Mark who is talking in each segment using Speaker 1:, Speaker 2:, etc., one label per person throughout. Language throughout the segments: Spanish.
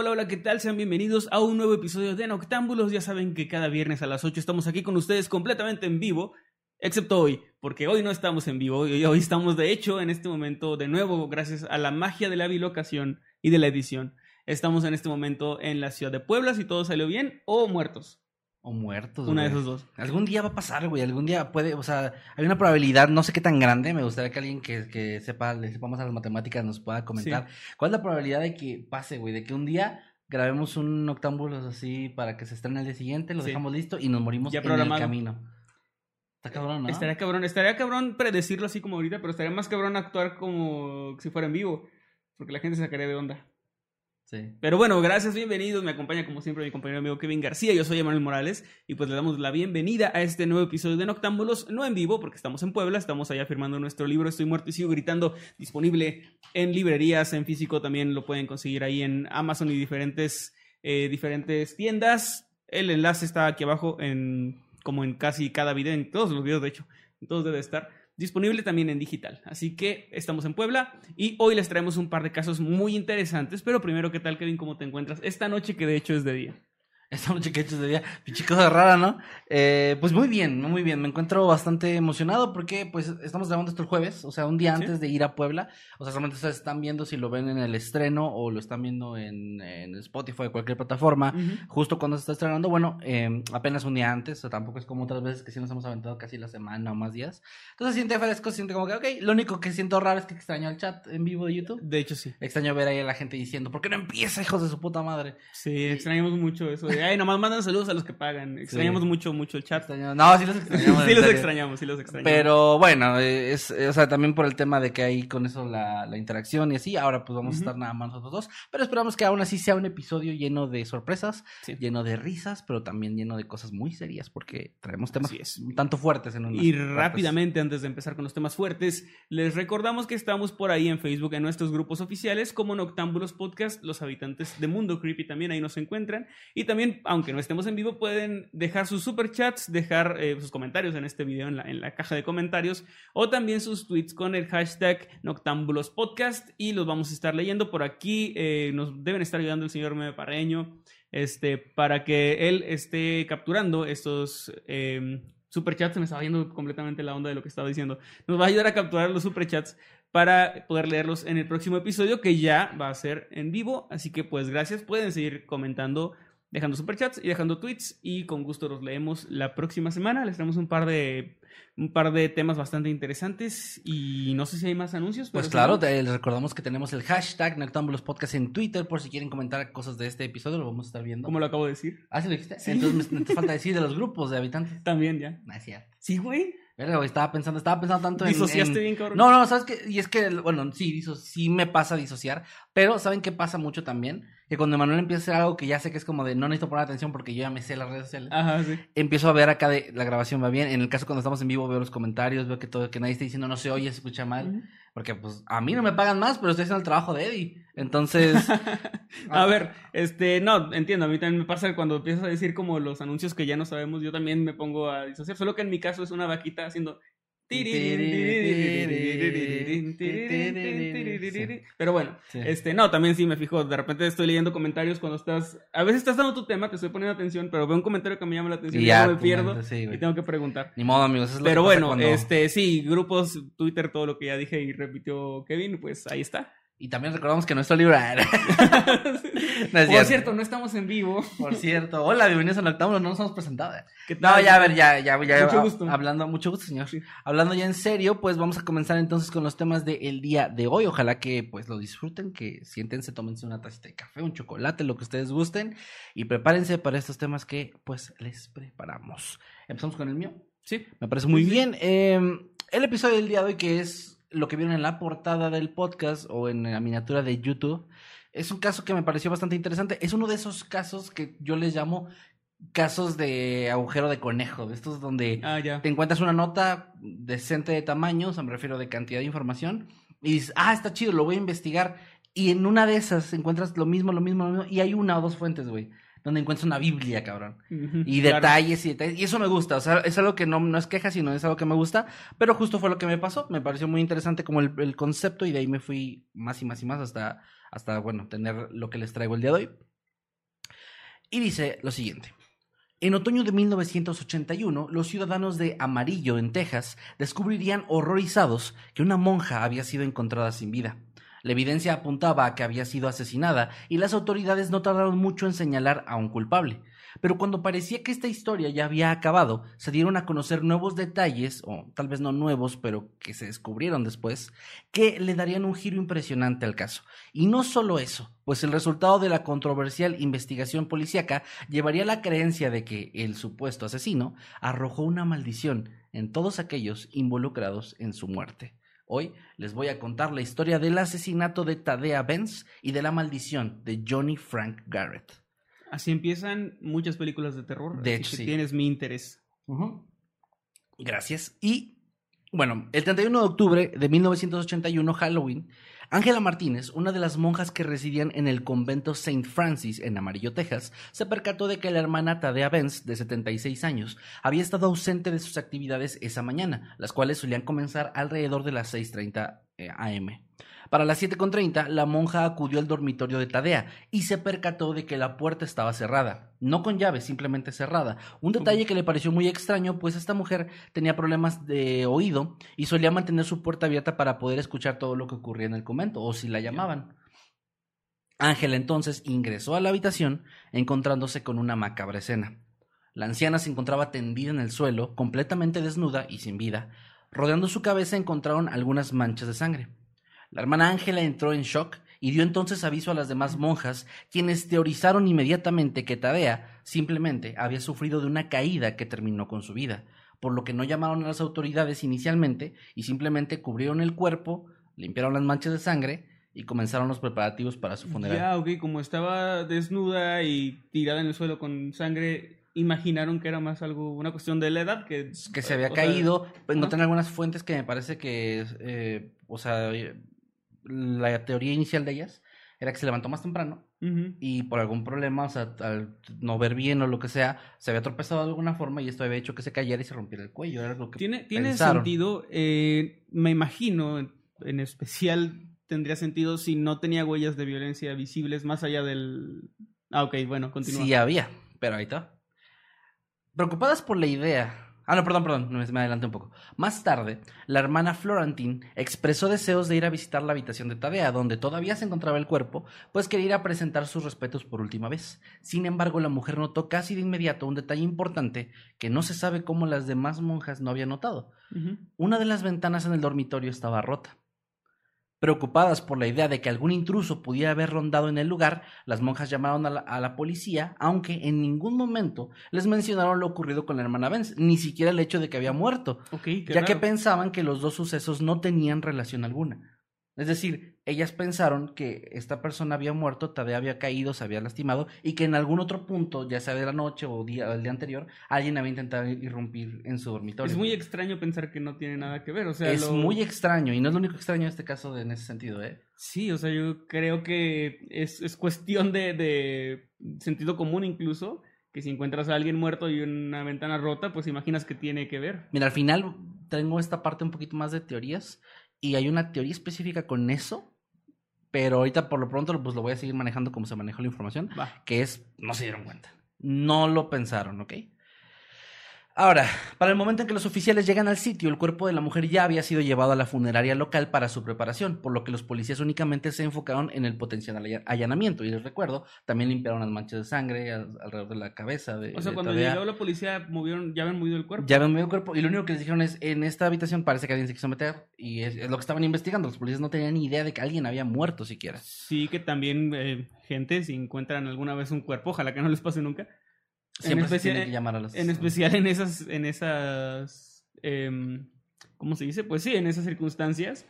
Speaker 1: Hola, hola, ¿qué tal? Sean bienvenidos a un nuevo episodio de Noctámbulos. Ya saben que cada viernes a las 8 estamos aquí con ustedes completamente en vivo, excepto hoy, porque hoy no estamos en vivo, hoy, hoy estamos de hecho en este momento de nuevo, gracias a la magia de la bilocación y de la edición. Estamos en este momento en la ciudad de Puebla, si todo salió bien, o muertos.
Speaker 2: O muertos.
Speaker 1: Una de esos dos.
Speaker 2: Algún día va a pasar, güey. Algún día puede, o sea, hay una probabilidad, no sé qué tan grande. Me gustaría que alguien que, que sepa, le sepa más a las matemáticas nos pueda comentar. ¿Cuál es la probabilidad de que pase, güey? De que un día grabemos un octámbulos así para que se estrene el día siguiente, lo
Speaker 1: Sí.
Speaker 2: dejamos listo y nos morimos
Speaker 1: Ya
Speaker 2: en el camino. Está cabrón, ¿no?
Speaker 1: Estaría cabrón, estaría cabrón predecirlo así como ahorita, pero estaría más cabrón actuar como si fuera en vivo, porque la gente se sacaría de onda. Pero bueno, gracias, bienvenidos. Me acompaña como siempre mi compañero amigo Kevin García. Yo soy Emanuel Morales y pues le damos la bienvenida a este nuevo episodio de Noctámbulos, no en vivo porque estamos en Puebla, estamos allá firmando nuestro libro Estoy muerto y sigo gritando, disponible en librerías, en físico también lo pueden conseguir ahí en Amazon y diferentes, eh, diferentes tiendas. El enlace está aquí abajo en como en casi cada video, en todos los videos de hecho, en todos debe estar disponible también en digital. Así que estamos en Puebla y hoy les traemos un par de casos muy interesantes. Pero primero, ¿qué tal, Kevin? ¿Cómo te encuentras esta noche que de hecho es de día?
Speaker 2: Esta noche que he hecho de día, pinche cosa rara, ¿no? Eh, pues muy bien, muy bien. Me encuentro bastante emocionado porque, pues, estamos grabando esto el jueves, o sea, un día
Speaker 1: Sí.
Speaker 2: antes de ir a Puebla. O sea, solamente ustedes están viendo si lo ven en el estreno o lo están viendo en, en Spotify o cualquier plataforma. Justo cuando se está estrenando, bueno, eh, apenas un día antes, o tampoco es como otras veces que sí nos hemos aventado casi la semana o más días. Entonces siente fresco, siente como que, ok, lo único que siento raro es que extraño el chat en vivo de YouTube.
Speaker 1: De hecho, sí.
Speaker 2: Extraño ver ahí a la gente diciendo, ¿por qué no empieza, hijos de su puta madre?
Speaker 1: Sí, extrañamos mucho eso. de, Ay, nomás mandan saludos a los que pagan. Extrañamos
Speaker 2: Sí.
Speaker 1: mucho, mucho el chat.
Speaker 2: No, sí los extrañamos.
Speaker 1: sí los extrañamos, sí los extrañamos.
Speaker 2: Pero bueno, es, o sea, también por el tema de que hay con eso la, la interacción y así, ahora pues vamos a estar nada más nosotros dos, pero esperamos que aún así sea un episodio lleno de sorpresas,
Speaker 1: Sí.
Speaker 2: lleno de risas, pero también lleno de cosas muy serias, porque traemos temas
Speaker 1: es.
Speaker 2: un tanto fuertes en unas
Speaker 1: Y rápidamente, antes de empezar con los temas fuertes, les recordamos que estamos por ahí en Facebook, en nuestros grupos oficiales, como Noctámbulos Podcast, los habitantes de Mundo Creepy también ahí nos encuentran. Y también, aunque no estemos en vivo, pueden dejar sus superchats, dejar eh, sus comentarios en este video, en la, caja de comentarios, o también sus tweets con el hashtag Noctámbulos Podcast, y los vamos a estar leyendo por aquí. eh, nos deben estar ayudando el señor Meme Parreño, este, para que él esté capturando estos... eh, superchats, se me estaba yendo completamente la onda de lo que estaba diciendo. Nos va a ayudar a capturar los superchats para poder leerlos en el próximo episodio que ya va a ser en vivo. Así que pues gracias, pueden seguir comentando, dejando superchats y dejando tweets y con gusto los leemos la próxima semana. Les traemos un par de un par de temas bastante interesantes y no sé si hay más anuncios.
Speaker 2: Pues
Speaker 1: pero
Speaker 2: claro,
Speaker 1: no-
Speaker 2: te- les recordamos que tenemos el hashtag Noctámbulos Podcast en Twitter por si quieren comentar cosas de este episodio, lo vamos a estar viendo.
Speaker 1: como lo acabo de decir.
Speaker 2: Ah, ¿sí lo dijiste?
Speaker 1: Sí.
Speaker 2: Entonces me, falta decir de los grupos de habitantes.
Speaker 1: También ya.
Speaker 2: Cierto.
Speaker 1: Sí, güey.
Speaker 2: Güey, estaba pensando, estaba pensando tanto en...
Speaker 1: Disociaste
Speaker 2: en-
Speaker 1: bien, cabrón.
Speaker 2: No, no, ¿sabes qué? Y es que, bueno, sí, diso- sí me pasa disociar, pero ¿saben qué pasa mucho también? Que cuando Emanuel empieza a hacer algo que ya sé que es como de no necesito poner atención porque yo ya me sé las redes sociales,
Speaker 1: Ajá, sí.
Speaker 2: empiezo a ver acá de la grabación va bien. En el caso cuando estamos en vivo veo los comentarios, veo que todo, que nadie está diciendo no se oye, se escucha mal. Porque pues a mí no me pagan más, pero estoy haciendo el trabajo de Eddie. Entonces,
Speaker 1: A ver, este, no, entiendo, a mí también me pasa cuando empiezas a decir como los anuncios que ya no sabemos, yo también me pongo a disociar, solo que en mi caso es una vaquita haciendo... Pero bueno,
Speaker 2: Sí.
Speaker 1: este, no, también sí me fijo, de repente estoy leyendo comentarios cuando estás, a veces estás dando tu tema, te estoy poniendo atención, pero veo un comentario que me llama la atención
Speaker 2: Y ya,
Speaker 1: me pierdo
Speaker 2: sí, güey.
Speaker 1: y tengo que preguntar.
Speaker 2: ni modo, amigos. es lo
Speaker 1: Pero
Speaker 2: que pasa
Speaker 1: bueno,
Speaker 2: cuando-
Speaker 1: este, sí, grupos, Twitter, todo lo que ya dije y repitió Kevin, pues ahí está.
Speaker 2: Y también recordamos que nuestro libro. No es
Speaker 1: Por
Speaker 2: cierto.
Speaker 1: no estamos en vivo.
Speaker 2: Por cierto. Hola, bienvenidos a Noctámbulo. No nos hemos presentado.
Speaker 1: ¿Qué
Speaker 2: No,
Speaker 1: tal?
Speaker 2: ya, a ver, ya, ya, ya.
Speaker 1: Mucho
Speaker 2: ah,
Speaker 1: gusto.
Speaker 2: Hablando, mucho gusto, señor.
Speaker 1: Sí.
Speaker 2: Hablando ya en serio, pues vamos a comenzar entonces con los temas del día de hoy. Ojalá que pues lo disfruten, que siéntense, tómense una tacita de café, un chocolate, lo que ustedes gusten. Y prepárense para estos temas que pues les preparamos. Empezamos con el mío.
Speaker 1: Sí.
Speaker 2: Me parece muy
Speaker 1: sí.
Speaker 2: bien. Eh, el episodio del día de hoy, que es lo que vieron en la portada del podcast o en la miniatura de YouTube, es un caso que me pareció bastante interesante. Es uno de esos casos que yo les llamo casos de agujero de conejo, de estos donde
Speaker 1: Ah,
Speaker 2: te encuentras una nota decente de tamaño, o sea, me refiero de cantidad de información, y dices, ah, está chido, lo voy a investigar. Y en una de esas encuentras lo mismo, lo mismo, lo mismo, y hay una o dos fuentes, güey, donde encuentras una Biblia, cabrón. Y
Speaker 1: claro.
Speaker 2: detalles y detalles. Y eso me gusta. O sea, es algo que no, no es queja, sino es algo que me gusta. Pero justo fue lo que me pasó. Me pareció muy interesante como el, el concepto y de ahí me fui más y más y más hasta, hasta, bueno, tener lo que les traigo el día de hoy. Y dice lo siguiente. En otoño de 1981, los ciudadanos de Amarillo, en Texas, descubrirían horrorizados que una monja había sido encontrada sin vida. La evidencia apuntaba a que había sido asesinada y las autoridades no tardaron mucho en señalar a un culpable. Pero cuando parecía que esta historia ya había acabado, se dieron a conocer nuevos detalles, o tal vez no nuevos, pero que se descubrieron después, que le darían un giro impresionante al caso. Y no solo eso, pues el resultado de la controversial investigación policíaca llevaría a la creencia de que el supuesto asesino arrojó una maldición en todos aquellos involucrados en su muerte. Hoy les voy a contar la historia del asesinato de Tadea Benz y de la maldición de Johnny Frank Garrett.
Speaker 1: Así empiezan muchas películas de terror.
Speaker 2: De hecho,
Speaker 1: que
Speaker 2: sí.
Speaker 1: tienes mi interés.
Speaker 2: Gracias. Y bueno, el 31 de octubre de 1981, Halloween, Ángela Martínez, una de las monjas que residían en el convento St. Francis en Amarillo, Texas, se percató de que la hermana Tadea Benz, de 76 años, había estado ausente de sus actividades esa mañana, las cuales solían comenzar alrededor de las 6.30 eh, am. Para las 7.30, la monja acudió al dormitorio de Tadea y se percató de que la puerta estaba cerrada. No con llave, simplemente cerrada. Un detalle que le pareció muy extraño, pues esta mujer tenía problemas de oído y solía mantener su puerta abierta para poder escuchar todo lo que ocurría en el convento, o si la llamaban. Ángela entonces ingresó a la habitación, encontrándose con una macabra escena. La anciana se encontraba tendida en el suelo, completamente desnuda y sin vida. Rodeando su cabeza encontraron algunas manchas de sangre. La hermana Ángela entró en shock y dio entonces aviso a las demás monjas, quienes teorizaron inmediatamente que Tadea simplemente había sufrido de una caída que terminó con su vida, por lo que no llamaron a las autoridades inicialmente y simplemente cubrieron el cuerpo, limpiaron las manchas de sangre y comenzaron los preparativos para su funeral.
Speaker 1: Ya, ok, como estaba desnuda y tirada en el suelo con sangre, imaginaron que era más algo, una cuestión de la edad que...
Speaker 2: que se había
Speaker 1: o sea,
Speaker 2: caído. Pues. Encontré algunas fuentes que me parece que, eh, o sea, la teoría inicial de ellas era que se levantó más temprano y por algún problema, o sea, al no ver bien o lo que sea, se había tropezado de alguna forma y esto había hecho que se cayera y se rompiera el cuello. Era lo que
Speaker 1: Tiene, tiene
Speaker 2: pensaron.
Speaker 1: sentido, eh, me imagino, en, en especial tendría sentido si no tenía huellas de violencia visibles más allá del... Ah, ok, bueno, continúa.
Speaker 2: Sí había, pero ahí está. Preocupadas por la idea. Ah, no, perdón, perdón, me, me adelanté un poco. Más tarde, la hermana Florentine expresó deseos de ir a visitar la habitación de Tadea, donde todavía se encontraba el cuerpo, pues quería ir a presentar sus respetos por última vez. Sin embargo, la mujer notó casi de inmediato un detalle importante que no se sabe cómo las demás monjas no habían notado. Una de las ventanas en el dormitorio estaba rota. Preocupadas por la idea de que algún intruso pudiera haber rondado en el lugar, las monjas llamaron a la, a la policía, aunque en ningún momento les mencionaron lo ocurrido con la hermana Benz, ni siquiera el hecho de que había muerto, ya que pensaban que los dos sucesos no tenían relación alguna. Es decir, ellas pensaron que esta persona había muerto, Tadea había caído, se había lastimado y que en algún otro punto, ya sea de la noche o día, el día anterior, alguien había intentado irrumpir en su dormitorio.
Speaker 1: Es muy extraño pensar que no tiene nada que ver, o sea,
Speaker 2: es
Speaker 1: lo-
Speaker 2: muy extraño y no es lo único extraño en este caso de- en ese sentido, ¿eh?
Speaker 1: Sí, o sea, yo creo que es, es cuestión de, de sentido común incluso, que si encuentras a alguien muerto y una ventana rota, pues imaginas que tiene que ver.
Speaker 2: Mira, al final tengo esta parte un poquito más de teorías y hay una teoría específica con eso, pero ahorita por lo pronto pues lo voy a seguir manejando como se manejó la información,
Speaker 1: Va.
Speaker 2: que es no se dieron cuenta, no lo pensaron, ¿ok? Ahora, para el momento en que los oficiales llegan al sitio, el cuerpo de la mujer ya había sido llevado a la funeraria local para su preparación, por lo que los policías únicamente se enfocaron en el potencial alla- allanamiento. Y les recuerdo, también limpiaron las manchas de sangre al- alrededor de la cabeza de
Speaker 1: O sea,
Speaker 2: de
Speaker 1: cuando
Speaker 2: Tadea.
Speaker 1: llegó la policía, movieron, ya habían movido el cuerpo.
Speaker 2: Ya habían movido el cuerpo y lo único que les dijeron es, en esta habitación parece que alguien se quiso meter y es, es lo que estaban investigando. Los policías no tenían ni idea de que alguien había muerto siquiera.
Speaker 1: Sí, que también, eh, gente, si encuentran alguna vez un cuerpo, ojalá que no les pase nunca.
Speaker 2: Siempre se
Speaker 1: especial-
Speaker 2: tiene que llamar a las...
Speaker 1: En especial en esas, en esas, em, ¿cómo se dice? Pues sí, en esas circunstancias,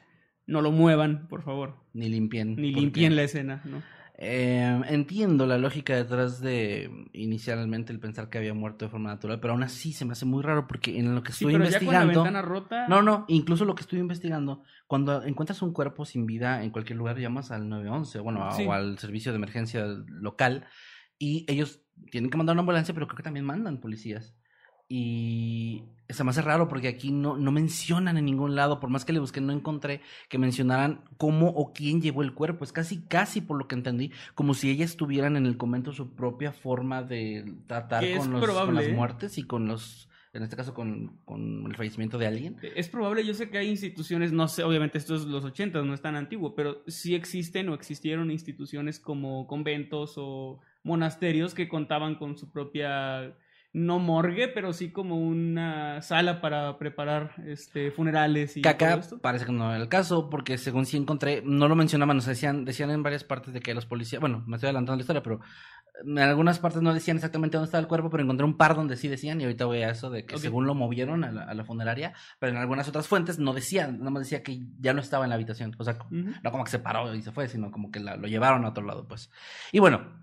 Speaker 1: no lo muevan, por favor.
Speaker 2: Ni limpien.
Speaker 1: Ni limpien la escena, ¿no?
Speaker 2: eh, entiendo la lógica detrás de inicialmente el pensar que había muerto de forma natural, pero aún así se me hace muy raro porque en lo que
Speaker 1: Sí,
Speaker 2: estoy
Speaker 1: pero ya con la
Speaker 2: investigando...
Speaker 1: ventana rota.
Speaker 2: No, no, incluso lo que estoy investigando, cuando encuentras un cuerpo sin vida en cualquier lugar, llamas al 911, bueno, a- o al servicio de emergencia local, y ellos tienen que mandar una ambulancia, pero creo que también mandan policías. Y se me hace raro porque aquí no, no mencionan en ningún lado, por más que le busqué, no encontré que mencionaran cómo o quién llevó el cuerpo. Es casi, casi por lo que entendí, como si ellas tuvieran en el convento su propia forma de tratar con, los, con las
Speaker 1: ¿eh?
Speaker 2: muertes y con los, en este caso, con, con el fallecimiento de alguien.
Speaker 1: Es probable, yo sé que hay instituciones, no sé, obviamente esto es los 80, no es tan antiguo, pero sí existen o existieron instituciones como conventos o monasterios que contaban con su propia, no morgue, pero sí como una sala para preparar este funerales y
Speaker 2: Que acá
Speaker 1: todo esto.
Speaker 2: parece que no era el caso, porque según sí encontré, no lo mencionaban, sea, decían, decían en varias partes de que los policías, bueno, me estoy adelantando la historia, pero en algunas partes no decían exactamente dónde estaba el cuerpo, pero encontré un par donde sí decían, y ahorita voy a eso de que según lo movieron a la, a la funeraria, pero en algunas otras fuentes no decían, nada más decía que ya no estaba en la habitación, o sea, no como que se paró y se fue, sino como que la- lo llevaron a otro lado, pues. Y bueno,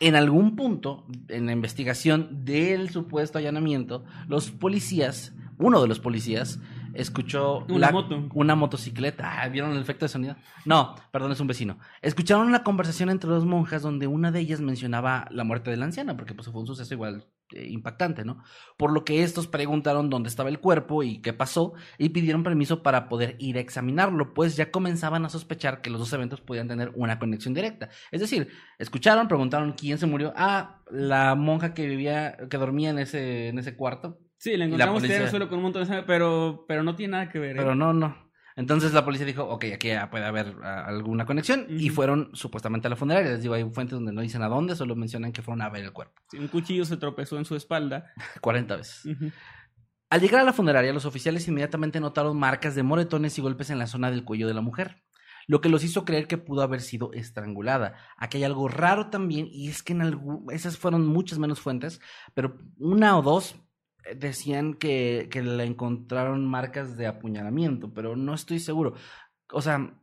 Speaker 2: en algún punto, en la investigación del supuesto allanamiento, los policías, uno de los policías, escuchó
Speaker 1: Una moto.
Speaker 2: una motocicleta. Ah, ¿Vieron el efecto de sonido? No, perdón, es un vecino. Escucharon una conversación entre dos monjas donde una de ellas mencionaba la muerte de la anciana, porque pues fue un suceso igual impactante, ¿no? Por lo que estos preguntaron dónde estaba el cuerpo y qué pasó y pidieron permiso para poder ir a examinarlo, pues ya comenzaban a sospechar que los dos eventos podían tener una conexión directa. Es decir, escucharon, preguntaron quién se murió. Ah, la monja que vivía, que dormía en ese, en ese cuarto.
Speaker 1: Sí, la
Speaker 2: la
Speaker 1: encontramos tirada en el
Speaker 2: policía-
Speaker 1: suelo con un montón de sangre, pero, pero no tiene nada que ver. ¿eh?
Speaker 2: Pero no, no. Entonces la policía dijo, ok, aquí ya puede haber ah, alguna conexión. Y fueron supuestamente a la funeraria. Les digo, hay fuentes donde no dicen a dónde, solo mencionan que fueron a ver el cuerpo.
Speaker 1: Sí, un cuchillo se tropezó en su espalda.
Speaker 2: 40 veces. Al llegar a la funeraria, los oficiales inmediatamente notaron marcas de moretones y golpes en la zona del cuello de la mujer, lo que los hizo creer que pudo haber sido estrangulada. Aquí hay algo raro también, y es que en algún, esas fueron muchas menos fuentes, pero una o dos decían que, que le encontraron marcas de apuñalamiento, pero no estoy seguro. O sea,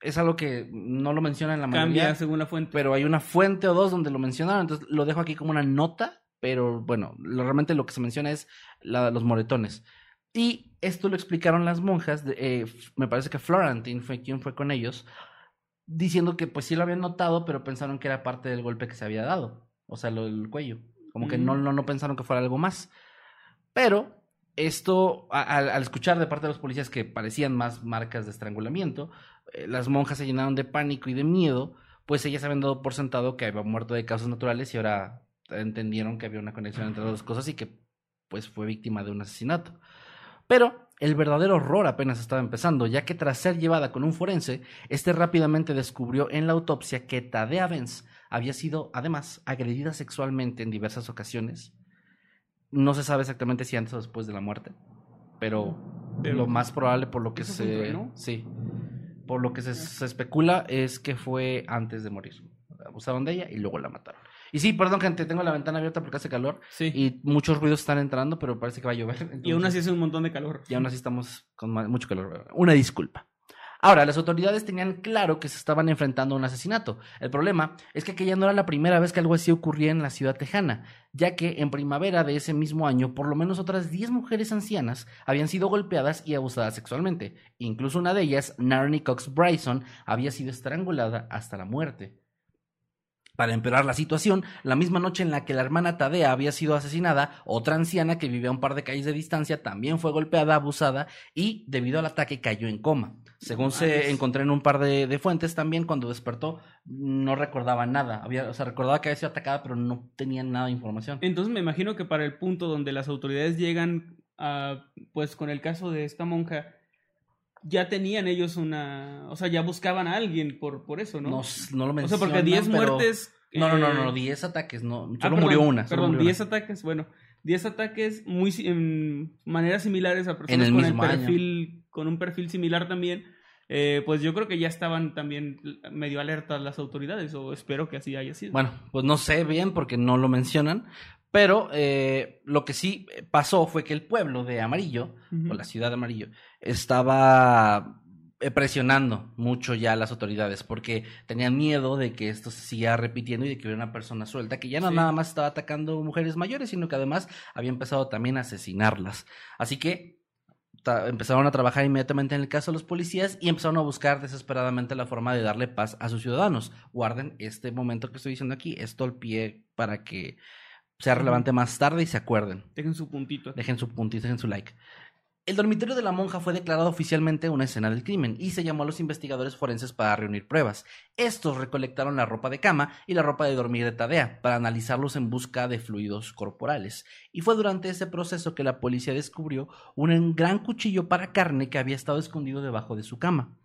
Speaker 2: es algo que no lo menciona en la mayoría
Speaker 1: Cambia según la fuente.
Speaker 2: pero hay una fuente o dos donde lo mencionaron, entonces lo dejo aquí como una nota, pero bueno, lo, realmente lo que se menciona es la- los moretones. Y esto lo explicaron las monjas, de- eh, me parece que Florentine fue quien fue con ellos, diciendo que pues sí lo habían notado, pero pensaron que era parte del golpe que se había dado, o sea, lo del cuello, como que no,
Speaker 1: Mm.
Speaker 2: no, no pensaron que fuera algo más. Pero esto, al escuchar de parte de los policías que parecían más marcas de estrangulamiento, eh, las monjas se llenaron de pánico y de miedo, pues ellas habían dado por sentado que había muerto de causas naturales y ahora entendieron que había una conexión entre las dos cosas y que pues fue víctima de un asesinato. Pero el verdadero horror apenas estaba empezando, ya que tras ser llevada con un forense, este rápidamente descubrió en la autopsia que Tadea Benz había sido además agredida sexualmente en diversas ocasiones. No se sabe exactamente si antes o después de la muerte, pero,
Speaker 1: Pero-
Speaker 2: lo más probable por lo que se sí, por lo que se, se especula es que fue antes de morir. Abusaron de ella y luego la mataron. Y sí, perdón, gente, tengo la ventana abierta porque hace calor
Speaker 1: Sí.
Speaker 2: y muchos ruidos están entrando, pero parece que va a llover.
Speaker 1: Y aún así hace un montón de calor.
Speaker 2: y aún así estamos con mucho calor. Una disculpa. Ahora, las autoridades tenían claro que se estaban enfrentando a un asesinato. El problema es que aquella no era la primera vez que algo así ocurría en la ciudad tejana, ya que en primavera de ese mismo año, por lo menos otras 10 mujeres ancianas habían sido golpeadas y abusadas sexualmente. Incluso una de ellas, Narny Cox Bryson, había sido estrangulada hasta la muerte. Para empeorar la situación, la misma noche en la que la hermana Tadea había sido asesinada, otra anciana que vivía a un par de calles de distancia también fue golpeada, abusada y, debido al ataque, cayó en coma. Según se encontré en un par de, fuentes también, cuando despertó no recordaba nada. Había, o sea, recordaba que había sido atacada, pero no tenía nada de información.
Speaker 1: Entonces me imagino que para el punto donde las autoridades llegan, a, pues con el caso de esta monja, ya tenían ellos una, o sea, ya buscaban a alguien por, por eso, ¿no?
Speaker 2: No, no lo mencionan. O sea,
Speaker 1: porque 10 muertes...
Speaker 2: No, no, no, no, 10 ataques, no, ah, solo murió una.
Speaker 1: perdón, 10 ataques, bueno, 10 ataques muy en maneras similares a personas con el perfil, con un perfil similar también. Eh, pues yo creo que ya estaban también medio alertas las autoridades, o espero que así haya sido.
Speaker 2: Bueno, pues no sé bien porque no lo mencionan, pero eh, lo que sí pasó fue que el pueblo de Amarillo, o la ciudad de Amarillo, estaba eh, presionando mucho ya a las autoridades porque tenían miedo de que esto se siga repitiendo y de que hubiera una persona suelta que ya no nada más estaba atacando mujeres mayores, sino que además había empezado también a asesinarlas. Así que empezaron a trabajar inmediatamente en el caso de los policías y empezaron a buscar desesperadamente la forma de darle paz a sus ciudadanos. Guarden este momento que estoy diciendo aquí, esto al pie para que sea relevante más tarde y se acuerden.
Speaker 1: Dejen su puntito.
Speaker 2: Dejen su puntito, dejen su like. El dormitorio de la monja fue declarado oficialmente una escena del crimen y se llamó a los investigadores forenses para reunir pruebas. Estos recolectaron la ropa de cama y la ropa de dormir de Tadea para analizarlos en busca de fluidos corporales. Y fue durante ese proceso que la policía descubrió un gran cuchillo para carne que había estado escondido debajo de su cama.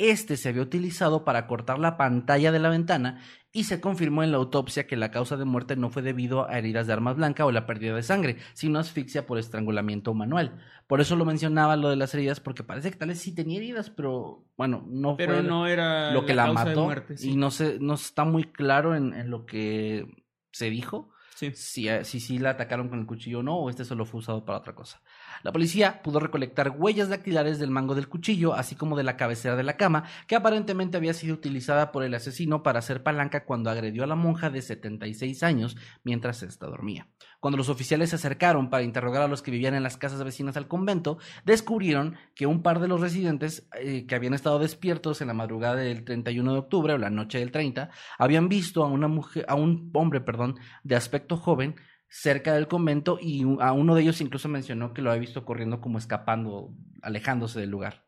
Speaker 2: Este se había utilizado para cortar la pantalla de la ventana y se confirmó en la autopsia que la causa de muerte no fue debido a heridas de armas blancas o la pérdida de sangre, sino asfixia por estrangulamiento manual. Por eso lo mencionaba lo de las heridas, porque parece que tal vez sí tenía heridas, pero bueno, no
Speaker 1: pero no era
Speaker 2: lo que la, mató. Y no, se, no está muy claro en, lo que se dijo. Si, si, si la atacaron con el cuchillo o no, o este solo fue usado para otra cosa. La policía pudo recolectar huellas dactilares del mango del cuchillo, así como de la cabecera de la cama, que aparentemente había sido utilizada por el asesino para hacer palanca cuando agredió a la monja de 76 años mientras ésta dormía. Cuando los oficiales se acercaron para interrogar a los que vivían en las casas vecinas al convento, descubrieron que un par de los residentes eh, que habían estado despiertos en la madrugada del 31 de octubre o la noche del 30 habían visto a una mujer, a un hombre, perdón, de aspecto joven cerca del convento y a uno de ellos incluso mencionó que lo había visto corriendo como escapando, alejándose del lugar.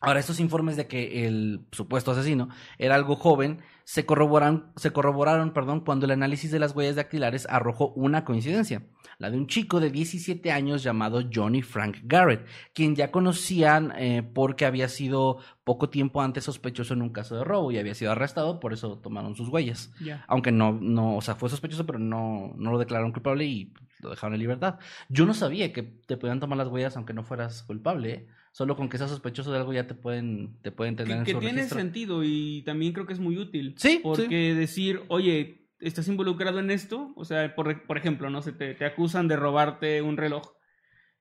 Speaker 2: Ahora, estos informes de que el supuesto asesino era algo joven se corroboraron, se corroboraron perdón, cuando el análisis de las huellas dactilares arrojó una coincidencia, la de un chico de 17 años llamado Johnny Frank Garrett, quien ya conocían eh, porque había sido poco tiempo antes sospechoso en un caso de robo y había sido arrestado, por eso tomaron sus huellas. Aunque no, no, o sea, fue sospechoso, pero no, no lo declararon culpable y lo dejaron en libertad. Yo no sabía que te podían tomar las huellas aunque no fueras culpable. ¿eh? Solo con que seas sospechoso de algo ya te pueden, te pueden tener
Speaker 1: que,
Speaker 2: en
Speaker 1: su
Speaker 2: que
Speaker 1: tiene sentido y también creo que es muy útil.
Speaker 2: Sí.
Speaker 1: Porque decir, oye, estás involucrado en esto, o sea, por, por ejemplo, no sé, te, te, acusan de robarte un reloj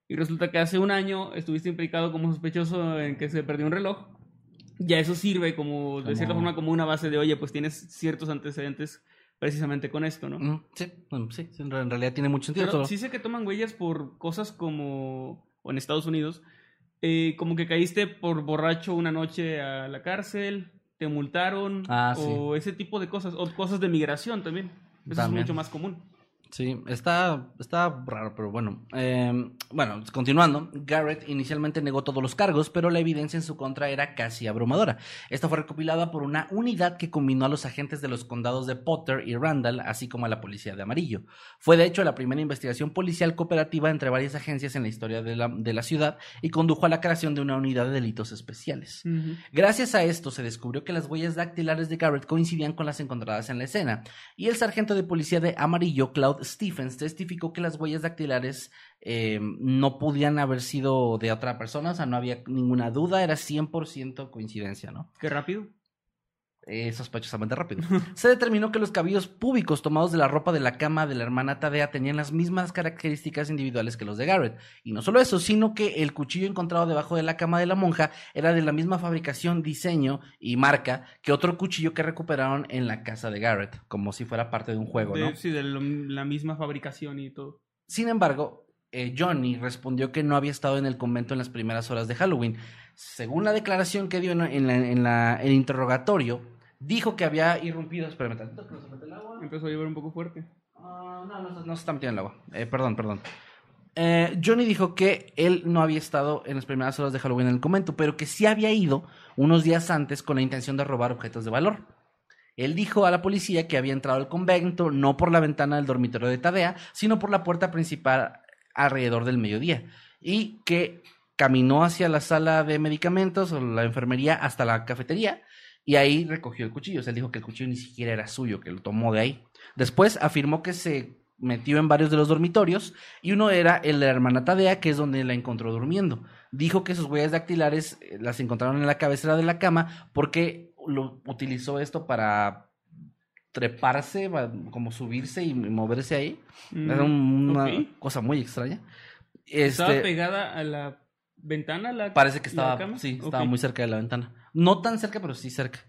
Speaker 1: y resulta que hace un año estuviste implicado como sospechoso en que se perdió un reloj. Ya eso sirve como, de cierta forma, como una base de, oye, pues tienes ciertos antecedentes precisamente con esto, ¿no?
Speaker 2: Sí, sí, en realidad tiene mucho sentido.
Speaker 1: Pero sí sé que toman huellas por cosas como, o en Estados Unidos, eh, como que caíste por borracho una noche a la cárcel, te multaron, ah, o ese tipo de cosas, o cosas de migración también. Eso es mucho más común.
Speaker 2: Sí, está, está raro, pero bueno. Eh, bueno, continuando, Garrett inicialmente negó todos los cargos, pero la evidencia en su contra era casi abrumadora. Esta fue recopilada por una unidad que combinó a los agentes de los condados de Potter y Randall, así como a la policía de Amarillo. Fue de hecho la primera investigación policial cooperativa entre varias agencias en la historia de la, de la ciudad y condujo a la creación de una unidad de delitos especiales. Gracias a esto se descubrió que las huellas dactilares de Garrett coincidían con las encontradas en la escena, y el sargento de policía de Amarillo, Claude Stephens testificó que las huellas dactilares eh, no podían haber sido de otra persona, o sea, no había ninguna duda, era 100% coincidencia, ¿no?
Speaker 1: Qué rápido.
Speaker 2: Eh, sospechosamente rápido. Se determinó que los cabellos púbicos tomados de la ropa de la cama de la hermana Tadea tenían las mismas características individuales que los de Garrett. Y no solo eso, sino que el cuchillo encontrado debajo de la cama de la monja era de la misma fabricación, diseño y marca que otro cuchillo que recuperaron en la casa de Garrett, como si fuera parte de un juego, ¿no?
Speaker 1: sí, de la misma fabricación y todo.
Speaker 2: Sin embargo, eh, Johnny respondió que no había estado en el convento en las primeras horas de Halloween. Según la declaración que dio en, en el interrogatorio, dijo que había irrumpido. Espérame tantito, que no se mete el agua.
Speaker 1: Empezó a llover un poco fuerte.
Speaker 2: Uh, no, no, no, se está metiendo el agua. Eh, perdón, perdón. Eh, Johnny dijo que él no había estado en las primeras horas de Halloween en el convento, pero que sí había ido unos días antes con la intención de robar objetos de valor. Él dijo a la policía que había entrado al convento no por la ventana del dormitorio de Tadea, sino por la puerta principal alrededor del mediodía, y que caminó hacia la sala de medicamentos o la enfermería hasta la cafetería y ahí recogió el cuchillo. O sea, él dijo que el cuchillo ni siquiera era suyo, que lo tomó de ahí. Después afirmó que se metió en varios de los dormitorios y uno era el de la hermana Tadea, que es donde la encontró durmiendo. Dijo que sus huellas dactilares eh, las encontraron en la cabecera de la cama porque lo utilizó esto para treparse, como subirse y moverse ahí. era mm, una cosa muy extraña.
Speaker 1: ¿Estaba este pegada a la ventana? La,
Speaker 2: parece que estaba, sí, estaba muy cerca de la ventana. No tan cerca, pero sí cerca.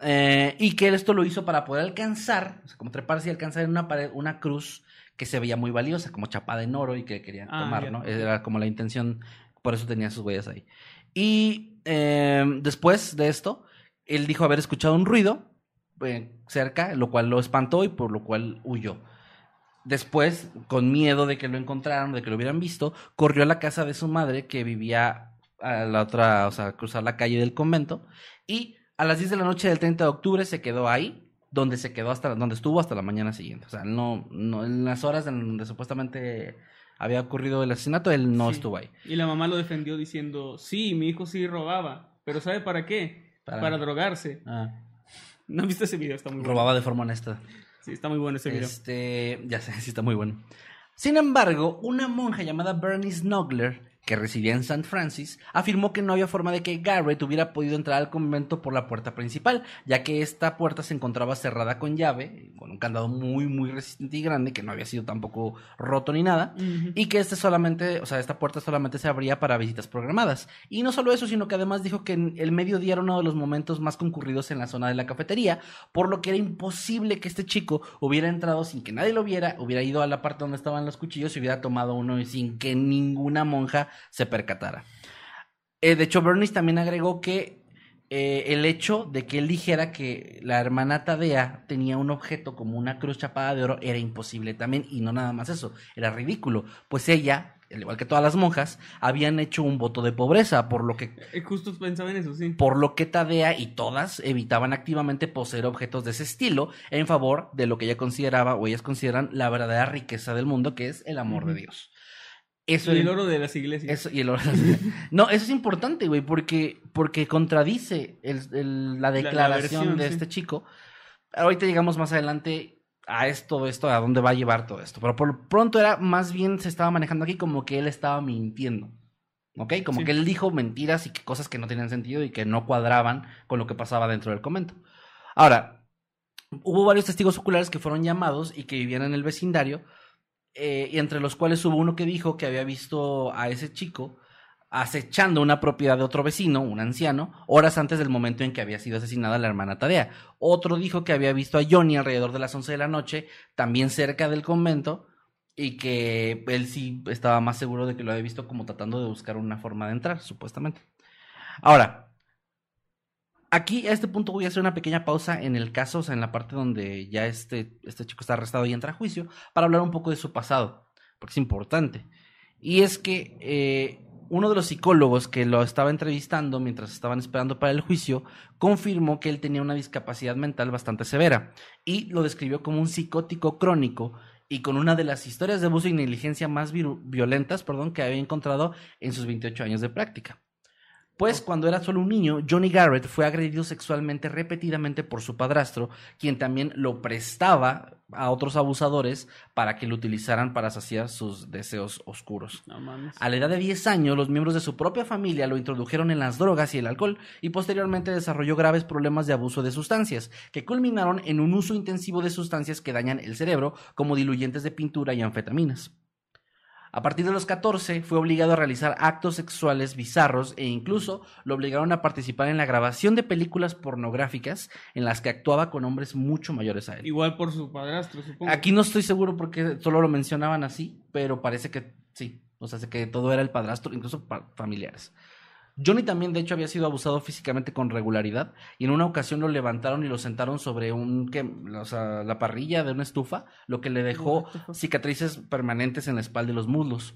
Speaker 2: Eh, y que esto lo hizo para poder alcanzar, o sea, como treparse y alcanzar en una pared una cruz que se veía muy valiosa, como chapada en oro y que querían ah, tomar, ¿no? Era como la intención, por eso tenía sus huellas ahí. Y eh, después de esto, él dijo haber escuchado un ruido eh, cerca, lo cual lo espantó y por lo cual huyó. Después, con miedo de que lo encontraran, de que lo hubieran visto, corrió a la casa de su madre que vivía a la otra, o sea, cruzar la calle del convento. Y a las 10 de la noche del 30 de octubre se quedó ahí, donde se quedó hasta, donde estuvo hasta la mañana siguiente. O sea, no, no, en las horas en donde supuestamente había ocurrido el asesinato, él no estuvo ahí.
Speaker 1: Y la mamá lo defendió diciendo, sí, mi hijo sí robaba, pero ¿sabe para qué? Para, drogarse. Ah. ¿No viste ese video? Está muy
Speaker 2: bueno. Robaba de forma honesta.
Speaker 1: Sí, está muy bueno ese video.
Speaker 2: Este, ya sé, sí está muy bueno. Sin embargo, una monja llamada Bernice Nogler que residía en San Francis, afirmó que no había forma de que Garrett hubiera podido entrar al convento por la puerta principal, ya que esta puerta se encontraba cerrada con llave, con un candado muy, muy resistente y grande, que no había sido tampoco roto ni nada, y que este solamente, o sea, esta puerta solamente se abría para visitas programadas. Y no solo eso, sino que además dijo que el mediodía era uno de los momentos más concurridos en la zona de la cafetería, por lo que era imposible que este chico hubiera entrado sin que nadie lo viera, hubiera ido a la parte donde estaban los cuchillos y hubiera tomado uno y sin que ninguna monja se percatara. Eh, de hecho, Bernice también agregó que eh, el hecho de que él dijera que la hermana Tadea tenía un objeto como una cruz chapada de oro era imposible también, y no nada más eso, era ridículo, pues ella, al igual que todas las monjas, habían hecho un voto de pobreza, por lo que...
Speaker 1: Eh, justo pensaba en eso, sí.
Speaker 2: Por lo que Tadea y todas evitaban activamente poseer objetos de ese estilo en favor de lo que ella consideraba, o ellas consideran, la verdadera riqueza del mundo, que es el amor de Dios.
Speaker 1: Eso y el oro de las iglesias.
Speaker 2: y el oro No, eso es importante, güey, porque, porque contradice la declaración de este chico. Ahorita llegamos más adelante a esto, esto, a dónde va a llevar todo esto. Pero por pronto era, más bien se estaba manejando aquí como que él estaba mintiendo. ¿Ok? Como que él dijo mentiras y que cosas que no tenían sentido y que no cuadraban con lo que pasaba dentro del convento. Ahora, hubo varios testigos oculares que fueron llamados y que vivían en el vecindario eh, y entre los cuales hubo uno que dijo que había visto a ese chico acechando una propiedad de otro vecino, un anciano, horas antes del momento en que había sido asesinada la hermana Tadea. Otro dijo que había visto a Johnny alrededor de las 11 de la noche, también cerca del convento, y que él sí estaba más seguro de que lo había visto como tratando de buscar una forma de entrar, supuestamente. Ahora, aquí a este punto voy a hacer una pequeña pausa en el caso, o sea, en la parte donde ya este, este chico está arrestado y entra a juicio, para hablar un poco de su pasado, porque es importante. Y es que eh, uno de los psicólogos que lo estaba entrevistando mientras estaban esperando para el juicio confirmó que él tenía una discapacidad mental bastante severa y lo describió como un psicótico crónico y con una de las historias de abuso y negligencia más violentas perdón, que había encontrado en sus 28 años de práctica. Pues cuando era solo un niño, Johnny Garrett fue agredido sexualmente repetidamente por su padrastro, quien también lo prestaba a otros abusadores para que lo utilizaran para saciar sus deseos oscuros.
Speaker 1: No.
Speaker 2: A la edad de 10 años, los miembros de su propia familia lo introdujeron en las drogas y el alcohol y posteriormente desarrolló graves problemas de abuso de sustancias, que culminaron en un uso intensivo de sustancias que dañan el cerebro, como diluyentes de pintura y anfetaminas. A partir de los 14 fue obligado a realizar actos sexuales bizarros e incluso lo obligaron a participar en la grabación de películas pornográficas en las que actuaba con hombres mucho mayores a él.
Speaker 1: Igual por su padrastro, supongo.
Speaker 2: Aquí no estoy seguro porque solo lo mencionaban así, pero parece que sí. O sea, que todo era el padrastro, incluso familiares. Johnny también, de hecho, había sido abusado físicamente con regularidad y en una ocasión lo levantaron y lo sentaron sobre un, ¿qué? o sea, la parrilla de una estufa, lo que le dejó cicatrices permanentes en la espalda y los muslos.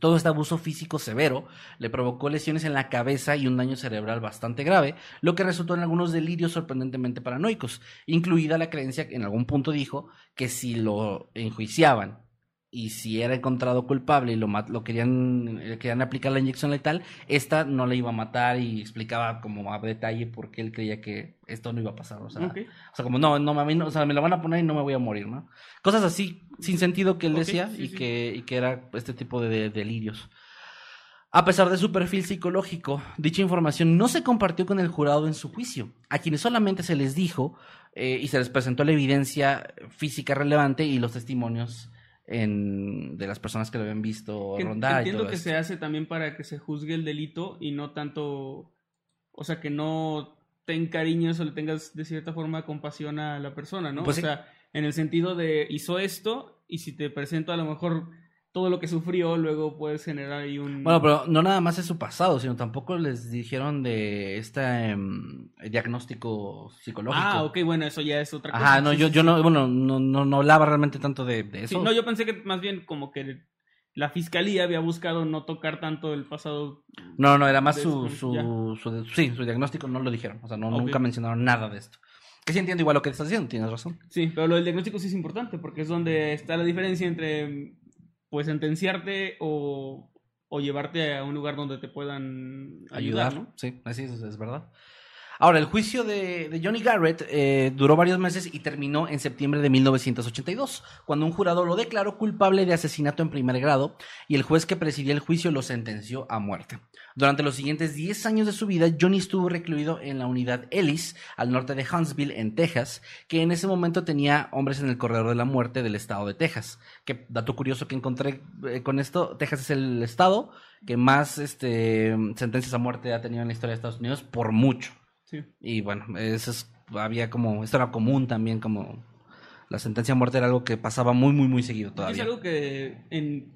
Speaker 2: Todo este abuso físico severo le provocó lesiones en la cabeza y un daño cerebral bastante grave, lo que resultó en algunos delirios sorprendentemente paranoicos, incluida la creencia que en algún punto dijo que si lo enjuiciaban y si era encontrado culpable y lo, lo querían, le querían aplicar la inyección letal, esta no le iba a matar y explicaba como a detalle por qué él creía que esto no iba a pasar. O sea, o sea, como no, no, a mí no- o sea, me lo van a poner y no me voy a morir, ¿no? Cosas así, sin sentido que él decía
Speaker 1: sí,
Speaker 2: y,
Speaker 1: sí.
Speaker 2: Que, y que era este tipo de, de delirios. A pesar de su perfil psicológico, dicha información no se compartió con el jurado en su juicio, a quienes solamente se les dijo eh, y se les presentó la evidencia física relevante y los testimonios en- de las personas que lo habían visto
Speaker 1: Que-
Speaker 2: rondar. y
Speaker 1: entiendo
Speaker 2: todo
Speaker 1: que
Speaker 2: esto.
Speaker 1: se hace también para que se juzgue el delito y no tanto, o sea, que no te encariñes o le tengas de cierta forma compasión a la persona, ¿no?
Speaker 2: Pues
Speaker 1: o
Speaker 2: sí.
Speaker 1: sea, en el sentido de hizo esto y si te presento a lo mejor todo lo que sufrió, luego puedes generar ahí un...
Speaker 2: Bueno, pero no nada más es su pasado, sino tampoco les dijeron de este em, diagnóstico psicológico.
Speaker 1: Ah, ok, bueno, eso ya es otra cosa.
Speaker 2: Ajá, no,
Speaker 1: Sí,
Speaker 2: yo,
Speaker 1: sí,
Speaker 2: yo
Speaker 1: sí.
Speaker 2: no, bueno, no, no, no hablaba realmente tanto de, de
Speaker 1: Sí,
Speaker 2: eso.
Speaker 1: no, yo pensé que más bien como que la fiscalía había buscado no tocar tanto el pasado.
Speaker 2: No, no, era más su, su, su, sí, su diagnóstico no lo dijeron, o sea, no, nunca mencionaron nada de esto. Que sí entiendo igual lo que estás diciendo, tienes razón.
Speaker 1: Sí, pero lo del diagnóstico sí es importante porque es donde está la diferencia entre pues sentenciarte o, o llevarte a un lugar donde te puedan ayudar, ¿no?
Speaker 2: Sí, así es, es verdad. Ahora, el juicio de, Johnny Garrett eh, duró varios meses y terminó en septiembre de 1982, cuando un jurado lo declaró culpable de asesinato en primer grado y el juez que presidía el juicio lo sentenció a muerte. Durante los siguientes 10 años de su vida, Johnny estuvo recluido en la unidad Ellis, al norte de Huntsville, en Texas, que en ese momento tenía hombres en el corredor de la muerte del estado de Texas. Que dato curioso que encontré eh, con esto, Texas es el estado que más este, sentencias a muerte ha tenido en la historia de Estados Unidos por mucho.
Speaker 1: Sí.
Speaker 2: Y bueno, eso es, había como, esto era común también, como la sentencia a muerte era algo que pasaba muy, muy, muy seguido
Speaker 1: Es
Speaker 2: todavía.
Speaker 1: algo que en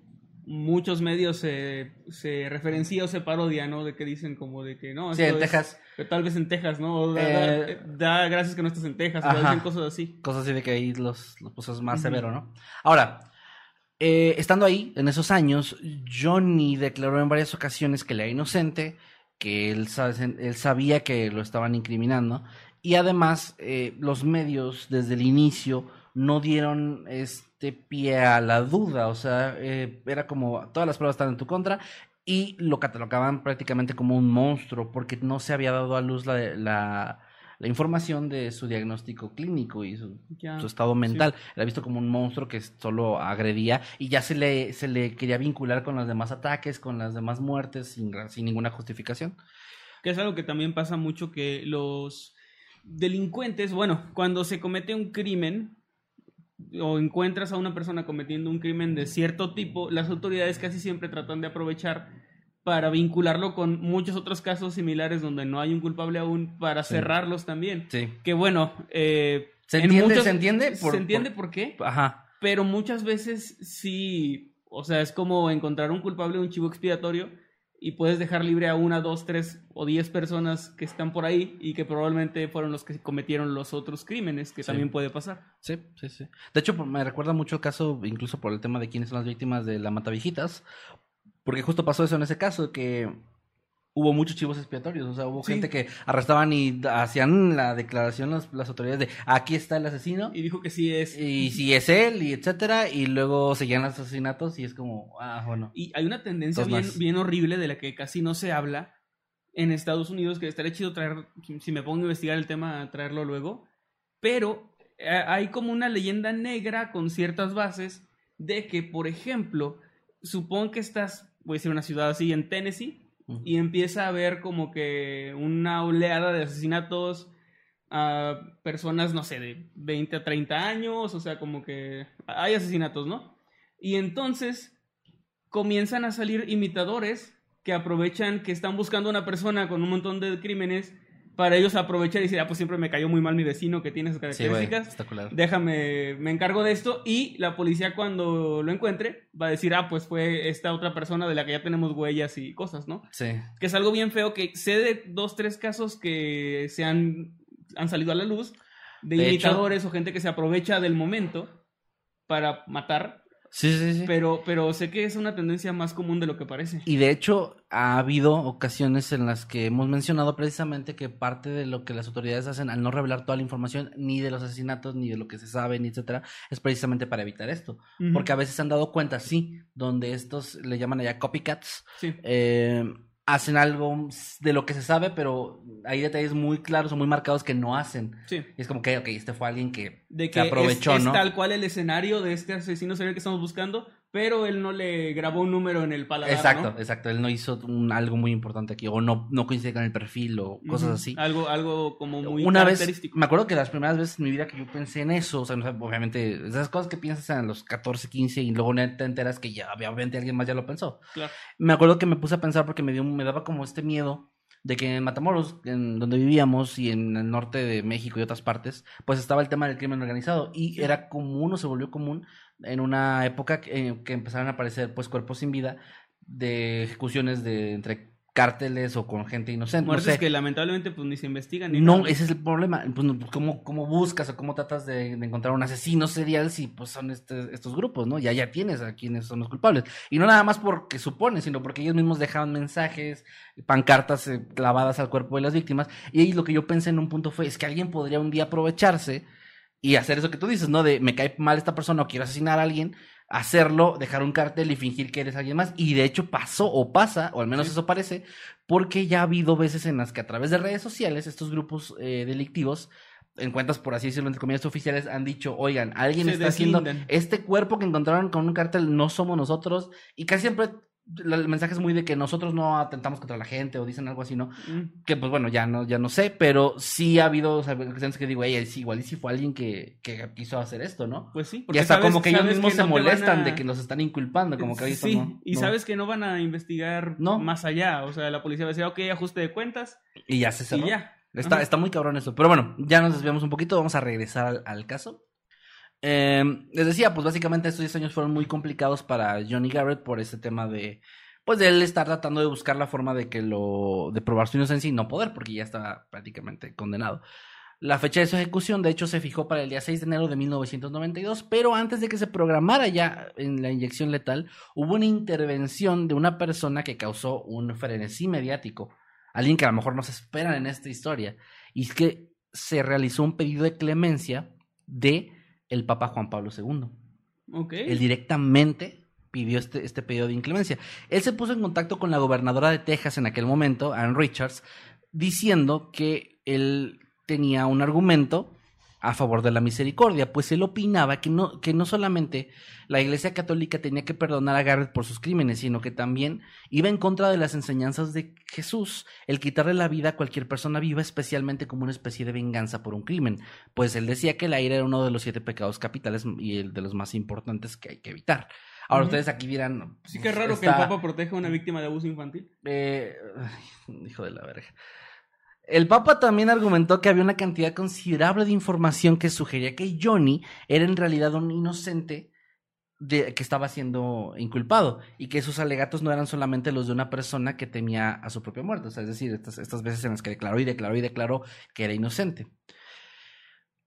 Speaker 1: muchos medios se, se referencia o se parodia, ¿no? De que dicen como de que no,
Speaker 2: Sí, en
Speaker 1: es-
Speaker 2: Texas,
Speaker 1: que tal vez en Texas, ¿no? Da,
Speaker 2: Eh,
Speaker 1: da- da gracias que no estás en Texas,
Speaker 2: ajá.
Speaker 1: dicen cosas así.
Speaker 2: cosas así de que ahí los, los pusos más
Speaker 1: Ujú.
Speaker 2: severo, ¿no? Ahora, eh, estando ahí, en esos años, Johnny declaró en varias ocasiones que él era inocente, que él, él sabía que lo estaban incriminando, y además eh, los medios desde el inicio no dieron este pie a la duda, o sea, eh, era como todas las pruebas están en tu contra y lo catalogaban prácticamente como un monstruo porque no se había dado a luz la, la información de su diagnóstico clínico y su,
Speaker 1: Ya.
Speaker 2: su estado mental. Era visto como un monstruo que solo agredía y ya se le, se le quería vincular con los demás ataques, con las demás muertes sin, sin ninguna justificación.
Speaker 1: Que es algo que también pasa mucho que los delincuentes, bueno, cuando se comete un crimen o encuentras a una persona cometiendo un crimen de cierto tipo, las autoridades casi siempre tratan de aprovechar para vincularlo con muchos otros casos similares donde no hay un culpable aún para
Speaker 2: Sí.
Speaker 1: cerrarlos también.
Speaker 2: Sí.
Speaker 1: Que bueno, eh,
Speaker 2: ¿Se
Speaker 1: en
Speaker 2: entiende?
Speaker 1: muchos-
Speaker 2: ¿Se entiende? Por-
Speaker 1: se entiende
Speaker 2: por-
Speaker 1: por qué,
Speaker 2: Ajá.
Speaker 1: pero muchas veces sí, o sea, es como encontrar un culpable, un chivo expiatorio, y puedes dejar libre a una, dos, tres o diez personas que están por ahí y que probablemente fueron los que cometieron los otros crímenes, que
Speaker 2: Sí.
Speaker 1: también puede pasar.
Speaker 2: Sí, sí, sí. De hecho, me recuerda mucho el caso, incluso por el tema de quiénes son las víctimas de la Matavijitas, porque justo pasó eso en ese caso, que hubo muchos chivos expiatorios, o sea, hubo
Speaker 1: Sí.
Speaker 2: gente que arrestaban y hacían la declaración las, las autoridades de aquí está el asesino,
Speaker 1: Y dijo que sí es.
Speaker 2: y si es él, y etcétera, y luego seguían los asesinatos y es como, ah, bueno.
Speaker 1: Y hay una tendencia bien, bien horrible de la que casi no se habla, en Estados Unidos, que estaría chido traer, si me pongo a investigar el tema, traerlo luego, pero eh, hay como una leyenda negra con ciertas bases de que, por ejemplo, supón que estás, voy a decir una ciudad así, en Tennessee, y empieza a haber como que una oleada de asesinatos a personas, no sé, de 20 a 30 años, o sea, como que hay asesinatos, ¿no? Y entonces comienzan a salir imitadores que aprovechan que están buscando a una persona con un montón de crímenes para ellos aprovechar y decir, ah, pues siempre me cayó muy mal mi vecino que tiene esas características. Déjame, me encargo de esto. Y la policía cuando lo encuentre va a decir, ah, pues fue esta otra persona de la que ya tenemos huellas y cosas, ¿no?
Speaker 2: Sí.
Speaker 1: Que es algo bien feo que sé de dos, tres casos que se han, han salido a la luz de, imitadores o gente que se aprovecha del momento para matar
Speaker 2: Sí, sí, sí.
Speaker 1: Pero, pero sé que es una tendencia más común de lo que parece.
Speaker 2: Y de hecho, ha habido ocasiones en las que hemos mencionado precisamente que parte de lo que las autoridades hacen al no revelar toda la información, ni de los asesinatos, ni de lo que se sabe, ni etcétera, es precisamente para evitar esto. Porque a veces se han dado cuenta, sí, donde estos le llaman allá copycats. Sí. Eh, hacen algo de lo que se sabe, pero hay detalles muy claros o muy marcados que no hacen. Sí. Y es como que, ok, este fue alguien que,
Speaker 1: de que, aprovechó, es, es tal cual el escenario de este asesino serial que estamos buscando, pero él no le grabó un número en el paladar.
Speaker 2: Exacto, exacto. Él no hizo un, algo muy importante aquí, o no, no coincide con el perfil, o cosas así.
Speaker 1: Algo, algo como muy
Speaker 2: Una característico. Vez, me acuerdo que las primeras veces en mi vida que yo pensé en eso, o sea, obviamente, esas cosas que piensas en los 14, 15 y luego te enteras que ya, obviamente, alguien más ya lo pensó. Claro. Me acuerdo que me puse a pensar porque me, dio, me daba como este miedo de que en Matamoros, en donde vivíamos, y en el norte de México y otras partes, pues estaba el tema del crimen organizado. Y era común o se volvió común en una época que, que empezaron a aparecer pues cuerpos sin vida de ejecuciones de entre cárteles o con gente inocente.
Speaker 1: Muertes que lamentablemente pues ni se investigan. Ni
Speaker 2: no, ese es el problema. Pues, ¿cómo, ¿cómo, buscas o cómo tratas de, encontrar un asesino serial si pues son este, estos grupos, ¿no? Ya ya tienes a quienes son los culpables. Y no nada más porque supone, sino porque ellos mismos dejaban mensajes, pancartas eh, clavadas al cuerpo de las víctimas. Y ahí lo que yo pensé en un punto fue, es que alguien podría un día aprovecharse y hacer eso que tú dices, ¿no? De me cae mal esta persona o quiero asesinar a alguien, hacerlo, dejar un cartel y fingir que eres alguien más. Y de hecho pasó o pasa, o al menos eso parece, porque ya ha habido veces en las que a través de redes sociales estos grupos eh, delictivos en cuentas, por así decirlo, entre comillas oficiales, han dicho, oigan, alguien está haciendo este cuerpo que encontraron con un cartel, no somos nosotros, y casi siempre el mensaje es muy de que nosotros no atentamos contra la gente o dicen algo así, ¿no? Mm. Que pues bueno, ya no, ya no sé, pero sí ha habido o que digo, ey, sí, igual y si fue alguien que, que quiso hacer esto, ¿no?
Speaker 1: Pues sí,
Speaker 2: porque y hasta como que ellos mismos se molestan de que los están inculpando, como que
Speaker 1: Sí, y sabes que no van a investigar más allá, o sea, la policía va a decir, ok, ajuste de cuentas.
Speaker 2: Y ya se cerró. Y ya. Está, está muy cabrón eso. Pero bueno, ya nos desviamos un poquito, vamos a regresar al caso. Eh, les decía, pues básicamente estos 10 años fueron muy complicados para Johnny Garrett por ese tema de, pues de él estar tratando de buscar la forma de que lo, de probar su inocencia y no poder, porque ya estaba prácticamente condenado. La fecha de su ejecución, de hecho, se fijó para el día 6 de enero de 1992, pero antes de que se programara ya en la inyección letal, hubo una intervención de una persona que causó un frenesí mediático. Alguien que a lo mejor no se esperan en esta historia. Y es que se realizó un pedido de clemencia de el Papa Juan Pablo II.
Speaker 1: Okay.
Speaker 2: Él directamente pidió este, este pedido de inclemencia. Él se puso en contacto con la gobernadora de Texas en aquel momento, Ann Richards, diciendo que él tenía un argumento a favor de la misericordia, pues él opinaba que no, que no solamente la Iglesia Católica tenía que perdonar a Garrett por sus crímenes, sino que también iba en contra de las enseñanzas de Jesús, el quitarle la vida a cualquier persona viva, especialmente como una especie de venganza por un crimen, pues él decía que la ira era uno de los siete pecados capitales y el de los más importantes que hay que evitar. Ahora ustedes aquí dirán...
Speaker 1: Sí que es raro que el Papa proteja a una víctima de abuso infantil.
Speaker 2: Eh, hijo de la verga. El Papa también argumentó que había una cantidad considerable de información que sugería que Johnny era en realidad un inocente que estaba siendo inculpado y que esos alegatos no eran solamente los de una persona que temía a su propia muerte, es decir, estas, estas veces en las que declaró y declaró y declaró que era inocente.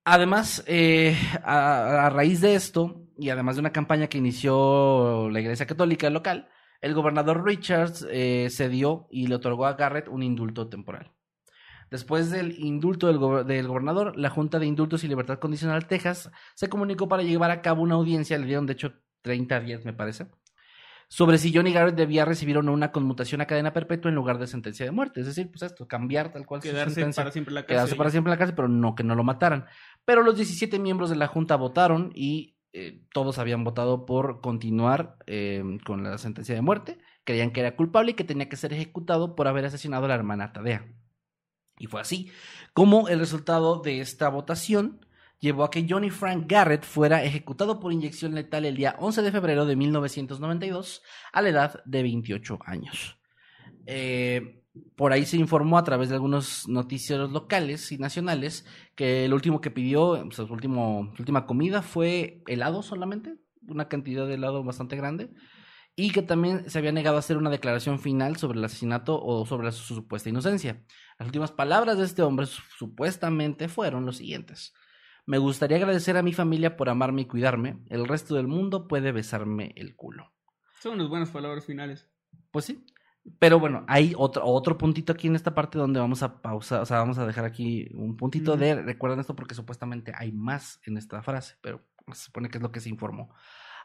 Speaker 2: Además, eh, a, raíz de esto, y además de una campaña que inició la Iglesia Católica local, el gobernador Richards eh, cedió y le otorgó a Garrett un indulto temporal. Después del indulto del, del, gobernador, la Junta de Indultos y Libertad Condicional Texas se comunicó para llevar a cabo una audiencia, le dieron de hecho 30 días me parece, sobre si Johnny Garrett debía recibir o no una conmutación a cadena perpetua en lugar de sentencia de muerte. Es decir, pues esto, cambiar tal cual
Speaker 1: quedarse
Speaker 2: su sentencia.
Speaker 1: para siempre en la cárcel.
Speaker 2: Quedarse para siempre en la cárcel, pero no que no lo mataran. Pero los 17 miembros de la Junta votaron y eh, todos habían votado por continuar eh, con la sentencia de muerte. Creían que era culpable y que tenía que ser ejecutado por haber asesinado a la hermana Tadea. Y fue así como el resultado de esta votación llevó a que Johnny Frank Garrett fuera ejecutado por inyección letal el día 11 de febrero de 1992 a la edad de 28 años. Eh, por ahí se informó a través de algunos noticieros locales y nacionales que el último que pidió, su, último, su última comida fue helado solamente, una cantidad de helado bastante grande, y que también se había negado a hacer una declaración final sobre el asesinato o sobre su supuesta inocencia. Las últimas palabras de este hombre supuestamente fueron los siguientes. Me gustaría agradecer a mi familia por amarme y cuidarme. El resto del mundo puede besarme el culo.
Speaker 1: Son unas buenas palabras finales.
Speaker 2: Pues sí. Pero bueno, hay otro, otro puntito aquí en esta parte donde vamos a pausar, o sea, vamos a dejar aquí un puntito de, recuerden esto porque supuestamente hay más en esta frase, pero se supone que es lo que se informó.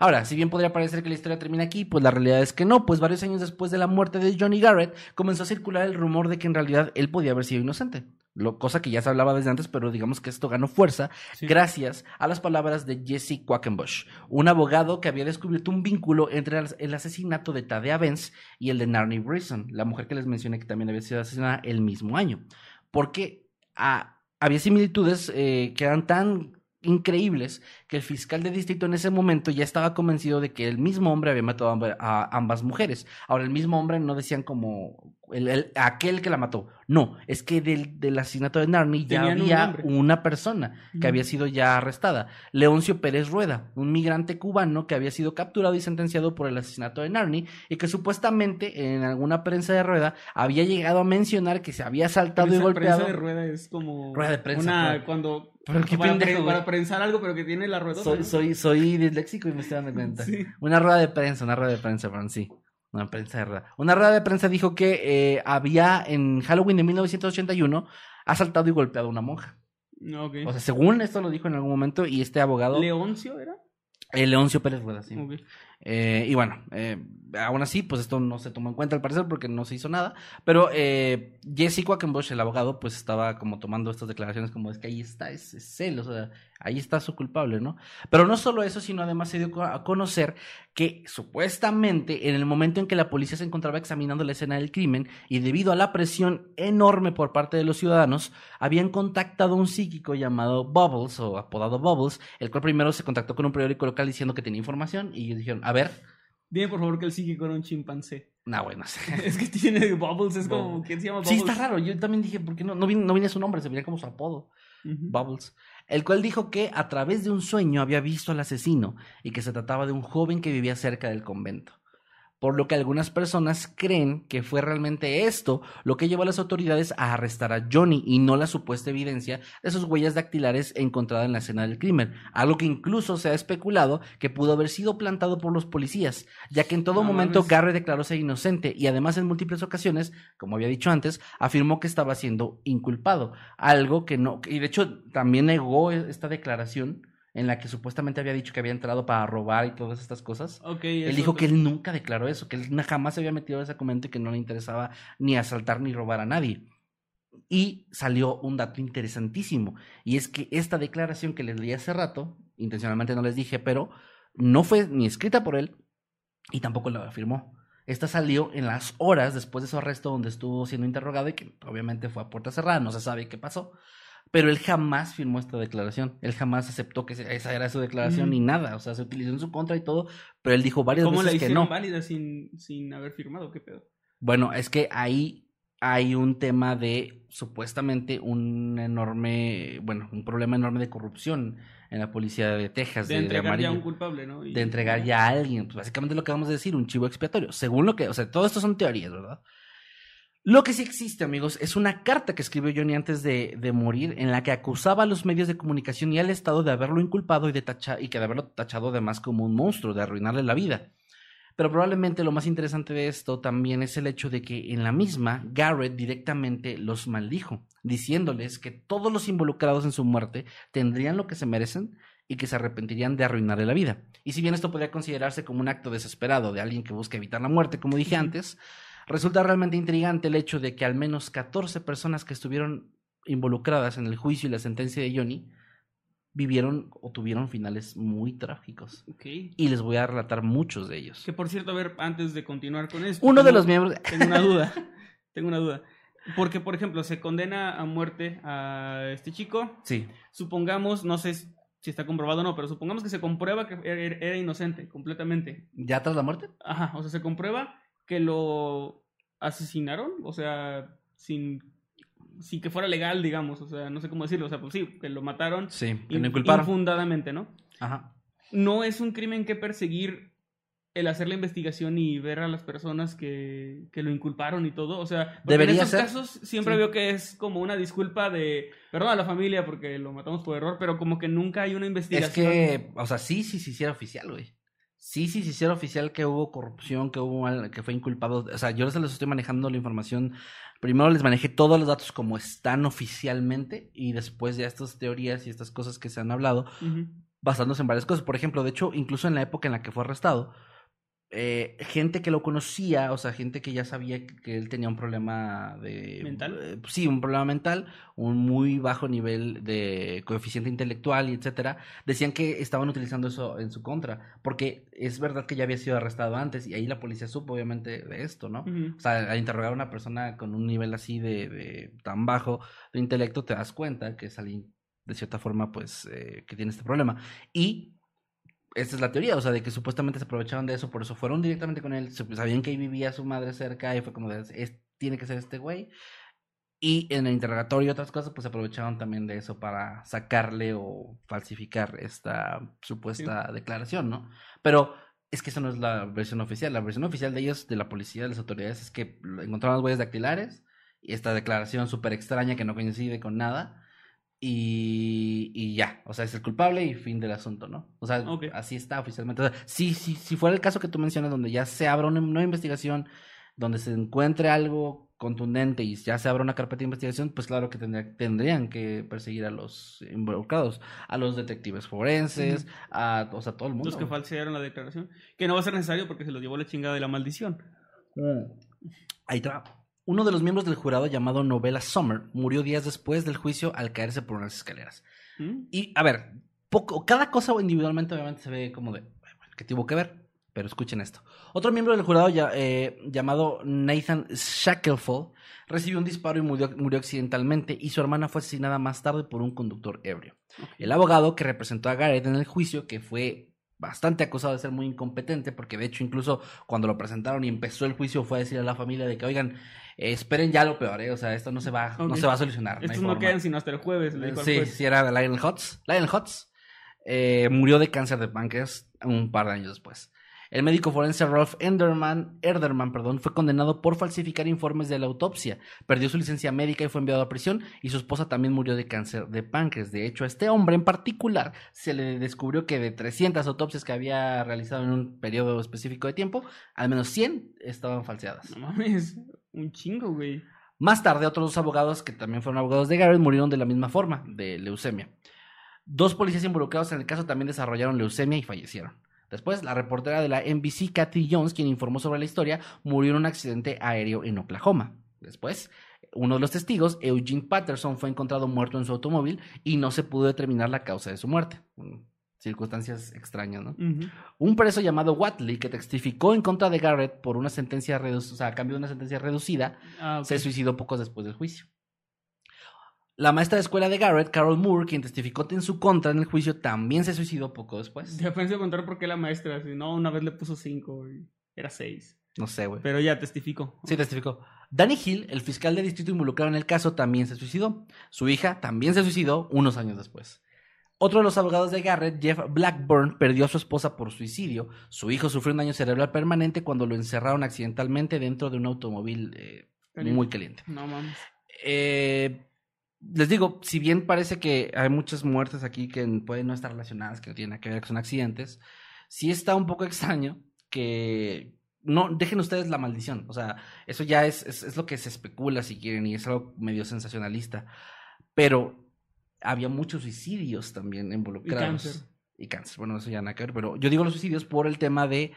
Speaker 2: Ahora, si bien podría parecer que la historia termina aquí, pues la realidad es que no, pues varios años después de la muerte de Johnny Garrett, comenzó a circular el rumor de que en realidad él podía haber sido inocente. Lo, cosa que ya se hablaba desde antes, pero digamos que esto ganó fuerza
Speaker 1: Sí.
Speaker 2: gracias a las palabras de Jesse Quackenbush, un abogado que había descubierto un vínculo entre el- el asesinato de Tadea Benz y el de Narnie Brisson, la mujer que les mencioné que también había sido asesinada el mismo año. Porque ah, había similitudes eh, que eran tan increíbles que el fiscal de distrito en ese momento ya estaba convencido de que el mismo hombre había matado a, amba- a ambas mujeres. Ahora, el mismo hombre no decían como el, el- aquel que la mató. No, es que del, del asesinato de Narnie ya
Speaker 1: Tenían
Speaker 2: había una persona que había sido ya arrestada. Leoncio Pérez Rueda, un migrante cubano que había sido capturado y sentenciado por el asesinato de Narnie y que supuestamente en alguna prensa de Rueda había llegado a mencionar que se había saltado y
Speaker 1: Esa
Speaker 2: golpeado.
Speaker 1: prensa de rueda es como.
Speaker 2: Rueda de prensa,
Speaker 1: Una, cuando.
Speaker 2: Pero qué
Speaker 1: para,
Speaker 2: pendejo,
Speaker 1: para prensar algo, pero que tiene la rueda.
Speaker 2: Soy, soy, soy disléxico y me estoy dando cuenta.
Speaker 1: Sí.
Speaker 2: Una rueda de prensa, una rueda de prensa, perdón, sí. Una prensa de rueda. Una rueda de prensa dijo que eh, había en Halloween de 1981 asaltado y golpeado a una monja. O sea, según esto lo dijo en algún momento y este abogado,
Speaker 1: ¿Leoncio era?
Speaker 2: eh, Leoncio Pérez Rueda, sí. Eh, y bueno, eh, aún así, pues esto no se tomó en cuenta al parecer porque no se hizo nada. Pero eh, Jesse Quackenbush, el abogado, pues estaba como tomando estas declaraciones como es que ahí está, es, es él, o sea, ahí está su culpable, ¿no? Pero no solo eso, sino además se dio a conocer que supuestamente en el momento en que la policía se encontraba examinando la escena del crimen y debido a la presión enorme por parte de los ciudadanos, habían contactado a un psíquico llamado Bubbles o apodado Bubbles, el cual primero se contactó con un periódico local diciendo que tenía información y ellos dijeron, a ver,
Speaker 1: Dime por favor que el psíquico era un chimpancé.
Speaker 2: no, bueno, sé.
Speaker 1: Es que tiene Bubbles, es como. ¿Quién se llama Bubbles?
Speaker 2: Sí, está raro. Yo también dije, ¿por qué no? No viene, no viene su nombre, se vería como su apodo. Bubbles. El cual dijo que a través de un sueño había visto al asesino y que se trataba de un joven que vivía cerca del convento. Por lo que algunas personas creen que fue realmente esto lo que llevó a las autoridades a arrestar a Johnny y no la supuesta evidencia de sus huellas dactilares encontradas en la escena del crimen. Algo que incluso se ha especulado que pudo haber sido plantado por los policías, ya que en todo
Speaker 1: No
Speaker 2: momento. Garrett declaró ser inocente y además en múltiples ocasiones, como había dicho antes, afirmó que estaba siendo inculpado. Algo que no, y de hecho también negó esta declaración en la que supuestamente había dicho que había entrado para robar y todas estas cosas. Él dijo que él nunca declaró eso, que él jamás se había metido a ese y que no le interesaba ni asaltar ni robar a nadie. Y salió un dato interesantísimo, y es que esta declaración que les leí hace rato, intencionalmente no les dije, pero no fue ni escrita por él y tampoco lo afirmó. Esta salió en las horas después de su arresto donde estuvo siendo interrogado y que obviamente fue a puerta cerrada, no se sabe qué pasó. Pero él jamás firmó esta declaración, él jamás aceptó que esa era su declaración
Speaker 1: Ujú.
Speaker 2: ni nada, o sea, se utilizó en su contra y todo, pero él dijo varias
Speaker 1: ¿Cómo la
Speaker 2: veces que
Speaker 1: hicieron
Speaker 2: no.
Speaker 1: válida sin, sin haber firmado? ¿Qué pedo?
Speaker 2: Bueno, es que ahí hay un tema de supuestamente un enorme, bueno, un problema enorme de corrupción en la policía de Texas,
Speaker 1: De
Speaker 2: de, de
Speaker 1: entregar ya a un culpable, ¿no? Y-
Speaker 2: de entregar ya a alguien, pues básicamente lo que vamos a decir, un chivo expiatorio. Según lo que, o sea, todo esto son teorías, ¿verdad? Lo que sí existe, amigos, es una carta que escribió Johnny antes de, de morir en la que acusaba a los medios de comunicación y al Estado de haberlo inculpado y de, tacha- y que de haberlo tachado además como un monstruo, de arruinarle la vida. Pero probablemente lo más interesante de esto también es el hecho de que en la misma Garrett directamente los maldijo, diciéndoles que todos los involucrados en su muerte tendrían lo que se merecen y que se arrepentirían de arruinarle la vida. Y si bien esto podría considerarse como un acto desesperado de alguien que busca evitar la muerte, como dije antes, resulta realmente intrigante el hecho de que al menos 14 personas que estuvieron involucradas en el juicio y la sentencia de Johnny vivieron o tuvieron finales muy trágicos. Y les voy a relatar muchos de ellos.
Speaker 1: Que por cierto, a ver, antes de continuar con esto.
Speaker 2: Uno de los miembros...
Speaker 1: Tengo una duda. tengo una duda. Porque, por ejemplo, se condena a muerte a este chico.
Speaker 2: Sí,
Speaker 1: Supongamos, no sé si está comprobado o no, pero supongamos que se comprueba que era, era inocente completamente.
Speaker 2: ¿ya tras la muerte?
Speaker 1: Ajá, o sea, se comprueba que lo asesinaron, o sea, sin, sin que fuera legal, digamos, o sea, no sé cómo decirlo, o sea, pues sí, que lo mataron
Speaker 2: Sí, que
Speaker 1: in- infundadamente, ¿no?
Speaker 2: Ajá.
Speaker 1: No es un crimen que perseguir el hacer la investigación y ver a las personas que, que lo inculparon y todo, o sea,
Speaker 2: Debería
Speaker 1: en esos
Speaker 2: ser.
Speaker 1: casos siempre
Speaker 2: Sí.
Speaker 1: veo que es como una disculpa de, perdón a la familia porque lo matamos por error, pero como que nunca hay una
Speaker 2: Es
Speaker 1: investigación.
Speaker 2: que, o sea, sí, sí, sí, hiciera oficial, güey. Sí, sí, sí, hiciera oficial que hubo corrupción, que hubo mal- que fue inculpado. O sea, yo les estoy manejando la información. Primero les manejé todos los datos como están oficialmente y después ya estas teorías y estas cosas que se han hablado, basándose en varias cosas. Por ejemplo, de hecho, incluso en la época en la que fue arrestado, eh, gente que lo conocía, o sea, gente que ya sabía que, que él tenía un problema de...
Speaker 1: ¿Mental?
Speaker 2: eh, sí, un problema mental, un muy bajo nivel de coeficiente intelectual y etcétera, decían que estaban utilizando eso en su contra, porque es verdad que ya había sido arrestado antes y ahí la policía supo obviamente de esto, ¿no? O sea, al interrogar a una persona con un nivel así de, de tan bajo de intelecto, te das cuenta que es alguien, de cierta forma, pues, eh, que tiene este problema. Y esta es la teoría, o sea, de que supuestamente se aprovechaban de eso, por eso fueron directamente con él, sabían que ahí vivía su madre cerca y fue como de, "Es- tiene que ser este güey. Y en el interrogatorio y otras cosas, pues se aprovechaban también de eso para sacarle o falsificar esta supuesta declaración, ¿no? Pero es que eso no es la versión oficial. La versión oficial de ellos, de la policía, de las autoridades, es que encontraron las huellas dactilares y esta declaración súper extraña que no coincide con nada. Y, y ya, o sea, es el culpable y fin del asunto, ¿no? O sea, así está oficialmente. O sea, si, si, si fuera el caso que tú mencionas, donde ya se abra una nueva investigación, donde se encuentre algo contundente y ya se abra una carpeta de investigación, pues claro que tendría- tendrían que perseguir a los involucrados, a los detectives forenses, a, o sea, todo el mundo.
Speaker 1: Los que falsearon la declaración. Que no va a ser necesario porque se los llevó la chingada de la maldición.
Speaker 2: Ahí está. Uno de los miembros del jurado llamado Novella Summer murió días después del juicio al caerse por unas escaleras.
Speaker 1: ¿Mm?
Speaker 2: Y, a ver, poco, cada cosa individualmente obviamente se ve como de, bueno, ¿qué tuvo que ver? Pero escuchen esto. Otro miembro del jurado ya- eh, llamado Nathan Shackelford recibió un disparo y murió, murió accidentalmente y su hermana fue asesinada más tarde por un conductor ebrio. El abogado que representó a Garrett en el juicio, que fue bastante acusado de ser muy incompetente, porque de hecho incluso cuando lo presentaron y empezó el juicio fue a decir a la familia de que, oigan, eh, esperen ya lo peor, ¿eh? o sea, esto no se va, no se va a solucionar.
Speaker 1: Estos no
Speaker 2: forma".
Speaker 1: quedan sino hasta el jueves, le dijo al
Speaker 2: Sí,
Speaker 1: juez.
Speaker 2: sí, era Lionel Hutz. Lionel Hutz eh, murió de cáncer de páncreas un par de años después. El médico forense Rolf Enderman, Erderman perdón, fue condenado por falsificar informes de la autopsia. Perdió su licencia médica y fue enviado a prisión. Y su esposa también murió de cáncer de páncreas. De hecho, a este hombre en particular se le descubrió que de 300 autopsias que había realizado en un periodo específico de tiempo, al menos 100 estaban falseadas.
Speaker 1: No mames, un chingo, güey.
Speaker 2: Más tarde, otros dos abogados, que también fueron abogados de Garrett, murieron de la misma forma, de leucemia. Dos policías involucrados en el caso también desarrollaron leucemia y fallecieron. Después, la reportera de la NBC, Kathy Jones, quien informó sobre la historia, murió en un accidente aéreo en Oklahoma. Después, uno de los testigos, Eugene Patterson, fue encontrado muerto en su automóvil y no se pudo determinar la causa de su muerte. Mm, Circunstancias extrañas, ¿no? Un preso llamado Watley, que testificó en contra de Garrett por una sentencia reducida, o sea, a cambio de una sentencia reducida,
Speaker 1: Ah,
Speaker 2: se suicidó pocos después del juicio. La maestra de escuela de Garrett, Carol Moore, quien testificó en su contra en el juicio, también se suicidó poco después.
Speaker 1: Ya pensé contar por qué la maestra, si no, una vez le puso cinco y era seis.
Speaker 2: No sé, güey.
Speaker 1: Pero ya testificó.
Speaker 2: Sí, testificó. Danny Hill, el fiscal de distrito involucrado en el caso, también se suicidó. Su hija también se suicidó unos años después. Otro de los abogados de Garrett, Jeff Blackburn, perdió a su esposa por suicidio. Su hijo sufrió un daño cerebral permanente cuando lo encerraron accidentalmente dentro de un automóvil eh,
Speaker 1: Caliente.
Speaker 2: muy caliente.
Speaker 1: No mames.
Speaker 2: Eh, les digo, si bien parece que hay muchas muertes aquí que pueden no estar relacionadas, que no tienen que ver, que son accidentes, sí está un poco extraño que no dejen ustedes la maldición. O sea, eso ya es, es, es lo que se especula si quieren y es algo medio sensacionalista. Pero había muchos suicidios también
Speaker 1: Y
Speaker 2: involucrados.
Speaker 1: cáncer.
Speaker 2: y cáncer. Bueno, eso ya nada que ver, pero yo digo los suicidios por el tema de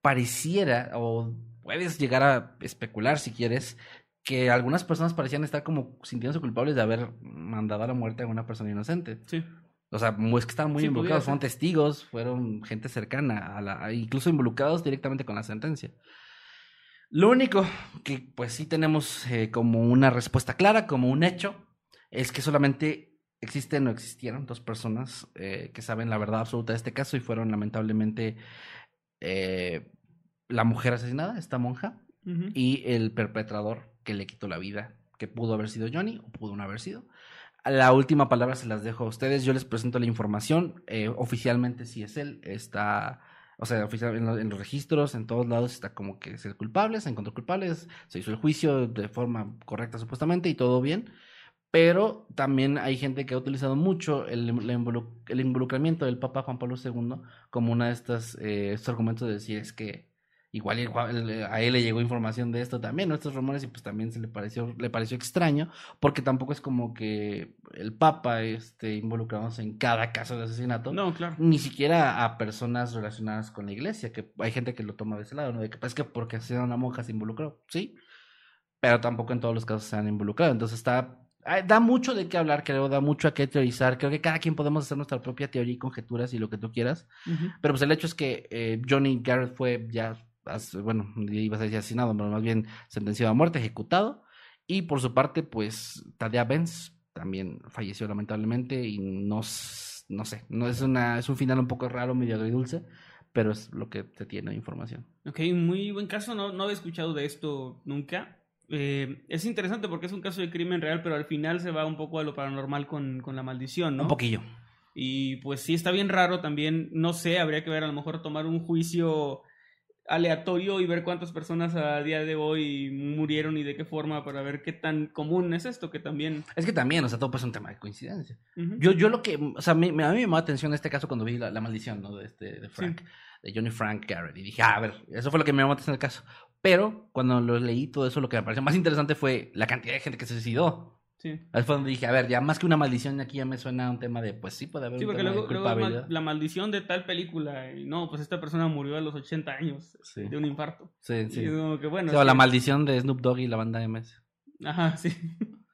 Speaker 2: pareciera o puedes llegar a especular si quieres que algunas personas parecían estar como sintiéndose culpables de haber mandado a la muerte a una persona inocente.
Speaker 1: Sí.
Speaker 2: O sea, es que estaban muy
Speaker 1: Sí,
Speaker 2: involucrados, fueron testigos, fueron gente cercana, a la, incluso involucrados directamente con la sentencia. Lo único que pues sí tenemos eh, como una respuesta clara, como un hecho, es que solamente existen o existieron dos personas eh, que saben la verdad absoluta de este caso y fueron lamentablemente eh, la mujer asesinada, esta monja, y el perpetrador que le quitó la vida, que pudo haber sido Johnny o pudo no haber sido. La última palabra se las dejo a ustedes. Yo les presento la información. Eh, oficialmente, si es él, está. O sea, en, lo- en los registros, en todos lados está como que es el culpable, se encontró culpable, se hizo el juicio de forma correcta supuestamente y todo bien. Pero también hay gente que ha utilizado mucho el, involu- el involucramiento del Papa Juan Pablo II como una de estas eh, estos argumentos de decir es que igual el- a él le llegó información de esto también, ¿no? estos rumores y pues también se le pareció le pareció extraño porque tampoco es como que el Papa esté involucrándose en cada caso de asesinato
Speaker 1: No, claro.
Speaker 2: ni siquiera a personas relacionadas con la iglesia, que hay gente que lo toma de ese lado, ¿no? De que pues, es que porque asesinaron a una monja se involucró, sí, pero tampoco en todos los casos se han involucrado, entonces está, da mucho de qué hablar, creo, da mucho a qué teorizar, creo que cada quien podemos hacer nuestra propia teoría y conjeturas y lo que tú quieras, pero pues el hecho es que eh, Johnny Garrett fue ya, bueno, ibas a decir asesinado, pero más bien sentenciado a muerte, ejecutado, y por su parte, pues Tadea Benz también falleció lamentablemente y no, no sé, no es una es un final un poco raro, medio agridulce, pero es lo que se tiene de información.
Speaker 1: Ok, muy buen caso. No, no había escuchado de esto nunca. Eh, es interesante porque es un caso de crimen real, pero al final se va un poco a lo paranormal con, con la maldición, ¿no?
Speaker 2: Un poquillo.
Speaker 1: Y pues sí, está bien raro también. No sé, habría que ver, a lo mejor tomar un juicio aleatorio y ver cuántas personas a día de hoy murieron y de qué forma para ver qué tan común es esto, que también...
Speaker 2: Es que también, o sea, todo pues es un tema de coincidencia.
Speaker 1: Ujú.
Speaker 2: Yo, yo lo que, o sea, me, me- a mí me llamó la atención este caso cuando vi la, la maldición, ¿no? De, este, de Frank, de Johnny Frank Garrett. Y dije, ah, a ver, eso fue lo que me llamó la atención del caso. Pero cuando lo leí todo eso, lo que me pareció más interesante fue la cantidad de gente que se suicidó.
Speaker 1: Sí.
Speaker 2: Ahí fue donde dije, a ver, ya más que una maldición, aquí ya me suena un tema de, pues sí, puede haber
Speaker 1: Sí,
Speaker 2: un
Speaker 1: porque
Speaker 2: tema
Speaker 1: luego,
Speaker 2: de
Speaker 1: luego la maldición de tal película, y no, pues esta persona murió a los 80 años
Speaker 2: Sí.
Speaker 1: de un infarto.
Speaker 2: Sí, sí.
Speaker 1: es como que bueno.
Speaker 2: Sí, o la maldición de Snoop Dogg y la banda MS.
Speaker 1: Ajá, sí.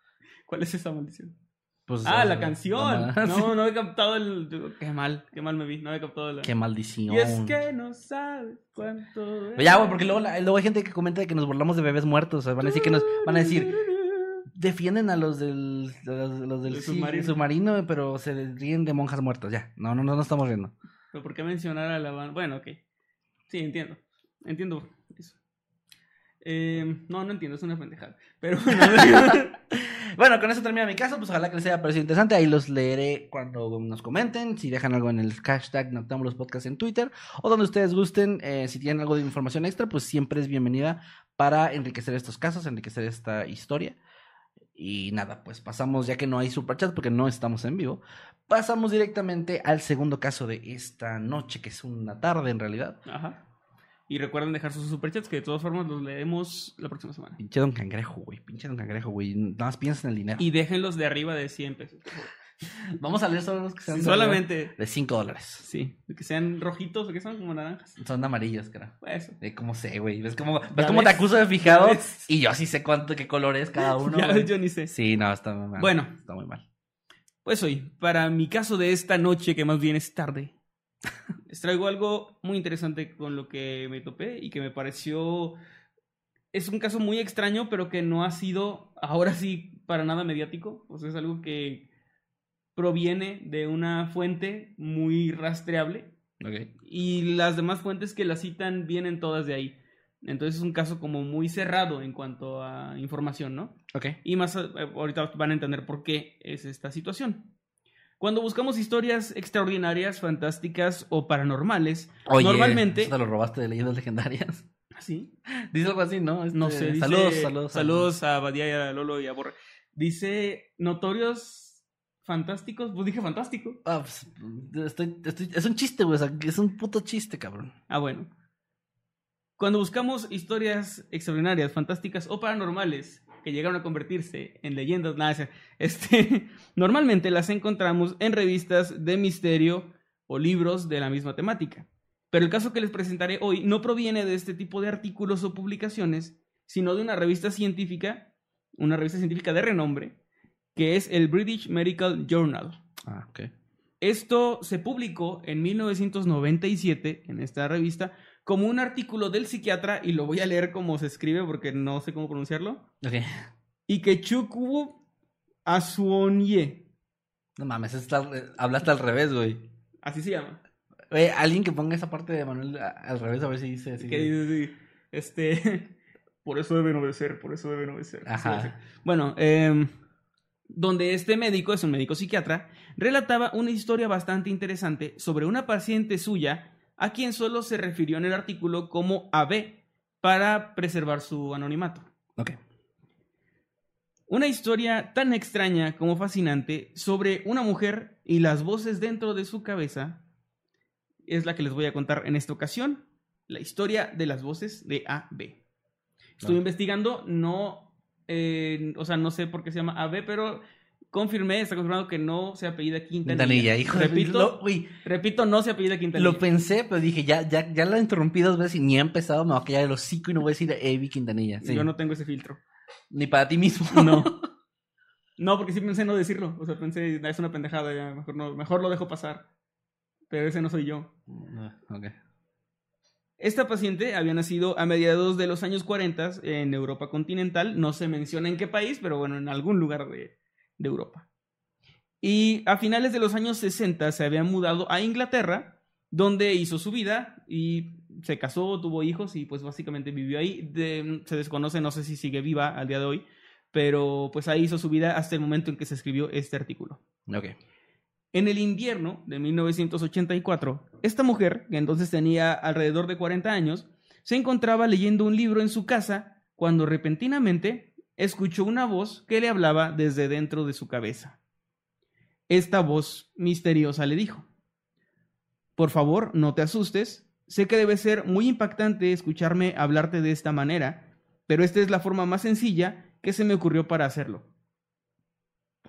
Speaker 1: ¿Cuál es esa maldición?
Speaker 2: Pues,
Speaker 1: Ah, la
Speaker 2: sea,
Speaker 1: canción.
Speaker 2: la-
Speaker 1: No, no he captado el. Qué mal, qué mal me vi. No he captado la.
Speaker 2: Qué maldición.
Speaker 1: Y es que no sabes cuánto.
Speaker 2: Ya, güey, porque luego, la- luego hay gente que comenta de que nos burlamos de bebés muertos. O sea, van a decir que nos. Van a decir. Defienden a los del. a los, los del
Speaker 1: Del
Speaker 2: sí,
Speaker 1: submarino.
Speaker 2: submarino, pero se ríen de monjas muertas. Ya. No, no, no, no estamos riendo.
Speaker 1: Pero ¿por qué mencionar a la banda? Bueno, ok. Sí, entiendo. Entiendo eso. Eh, no, no entiendo, es una pendejada. Pero bueno.
Speaker 2: Bueno, con eso termina mi caso. Pues ojalá que les haya parecido interesante. Ahí los leeré cuando nos comenten. Si dejan algo en el hashtag Noctámbulos Podcast en Twitter. O donde ustedes gusten. eh, si tienen algo de información extra, pues siempre es bienvenida para enriquecer estos casos, enriquecer esta historia. Y nada, pues pasamos, ya que no hay superchat porque no estamos en vivo, pasamos directamente al segundo caso de esta noche, que es una tarde en realidad.
Speaker 1: Ajá. Y recuerden dejar sus superchats que de todas formas los leemos la próxima semana.
Speaker 2: Pinche don cangrejo, güey. Pinche don cangrejo, güey. Nada más piensa en el dinero.
Speaker 1: Y déjenlos de arriba de 100 pesos.
Speaker 2: Vamos a leer solo los que sean
Speaker 1: solamente.
Speaker 2: de 5 dólares.
Speaker 1: Sí, que sean rojitos o que son como naranjas.
Speaker 2: Son amarillos, cara.
Speaker 1: Eso.
Speaker 2: Eh, ¿Cómo sé, güey? ¿Ves cómo,
Speaker 1: Ya
Speaker 2: ¿ves cómo te
Speaker 1: ves,
Speaker 2: acuso de fijado?
Speaker 1: ves.
Speaker 2: Y yo sí sé cuánto, qué color es cada uno.
Speaker 1: ya ves, yo ni sé.
Speaker 2: Sí, no, está muy mal.
Speaker 1: Bueno.
Speaker 2: Está muy mal.
Speaker 1: Pues hoy, para mi caso de esta noche, que más bien es tarde, les traigo algo muy interesante con lo que me topé y que me pareció... Es un caso muy extraño, pero que no ha sido, ahora sí, para nada mediático. O sea, es algo que proviene de una fuente muy rastreable
Speaker 2: Ok.
Speaker 1: y las demás fuentes que la citan vienen todas de ahí. Entonces es un caso como muy cerrado en cuanto a información, ¿no?
Speaker 2: Ok.
Speaker 1: Y más eh, ahorita van a entender por qué es esta situación. Cuando buscamos historias extraordinarias, fantásticas o paranormales,
Speaker 2: Oye,
Speaker 1: normalmente...
Speaker 2: eso te lo robaste de leyendas legendarias.
Speaker 1: ¿Sí?
Speaker 2: Dice algo así, ¿no?
Speaker 1: No
Speaker 2: Este,
Speaker 1: sé. dice-
Speaker 2: Saludos, saludos.
Speaker 1: Saludos a Badía y a Lolo y a Borre. Dice notorios fantásticos. Pues dije fantástico.
Speaker 2: Ah, pues, estoy, estoy- es un chiste, güey. o sea, es un puto chiste, cabrón.
Speaker 1: Ah, bueno. Cuando buscamos historias extraordinarias, fantásticas o paranormales que llegaron a convertirse en leyendas, nada, este, normalmente las encontramos en revistas de misterio o libros de la misma temática. Pero el caso que les presentaré hoy no proviene de este tipo de artículos o publicaciones, sino de una revista científica, una revista científica de renombre, que es el British Medical Journal.
Speaker 2: Ah, ok.
Speaker 1: Esto se publicó en 1997 en esta revista como un artículo del psiquiatra, y lo voy a leer como se escribe porque no sé cómo pronunciarlo,
Speaker 2: Ok.
Speaker 1: Ikechukwu Asuonye.
Speaker 2: No mames, está, hablaste al revés, güey.
Speaker 1: Así se llama.
Speaker 2: Oye, alguien que ponga esa parte de Manuel al revés a ver si dice así.
Speaker 1: Que dice así, este, por eso deben obedecer, por eso deben obedecer.
Speaker 2: Ajá.
Speaker 1: Sí, sí. Bueno, em, donde este médico, es un médico psiquiatra, relataba una historia bastante interesante sobre una paciente suya a quien solo se refirió en el artículo como AB para preservar su anonimato.
Speaker 2: Ok.
Speaker 1: Una historia tan extraña como fascinante sobre una mujer y las voces dentro de su cabeza es la que les voy a contar en esta ocasión. La historia de las voces de AB. Estuve investigando, no, eh, o sea, no sé por qué se llama AB, pero confirmé, está confirmado que no se apellida Quintanilla.
Speaker 2: Quintanilla, hijo de-
Speaker 1: repito,
Speaker 2: Lo- güey,
Speaker 1: repito, no se apellida Quintanilla.
Speaker 2: Lo pensé, pero dije, ya, ya, ya la interrumpí dos veces y ni ha empezado, me va a callar el hocico y no voy a decir Evi Quintanilla. Sí.
Speaker 1: Yo no tengo ese filtro.
Speaker 2: Ni para ti mismo.
Speaker 1: No. No, porque sí pensé no decirlo. O sea, pensé, "Ah, es una pendejada ya, mejor, no, mejor lo dejo pasar. Pero ese no soy yo.
Speaker 2: Ah, ok.
Speaker 1: Esta paciente había nacido a mediados de los años 40 en Europa continental. No se menciona en qué país, pero bueno, en algún lugar de, Europa. Y a finales de los años 60 se había mudado a Inglaterra, donde hizo su vida y se casó, tuvo hijos y pues básicamente vivió ahí. Se desconoce, no sé si sigue viva al día de hoy, pero pues ahí hizo su vida hasta el momento en que se escribió este artículo.
Speaker 2: Ok.
Speaker 1: En el invierno de 1984, esta mujer, que entonces tenía alrededor de 40 años, se encontraba leyendo un libro en su casa cuando repentinamente escuchó una voz que le hablaba desde dentro de su cabeza. Esta voz misteriosa le dijo, Por favor, no te asustes, sé que debe ser muy impactante escucharme hablarte de esta manera, pero esta es la forma más sencilla que se me ocurrió para hacerlo.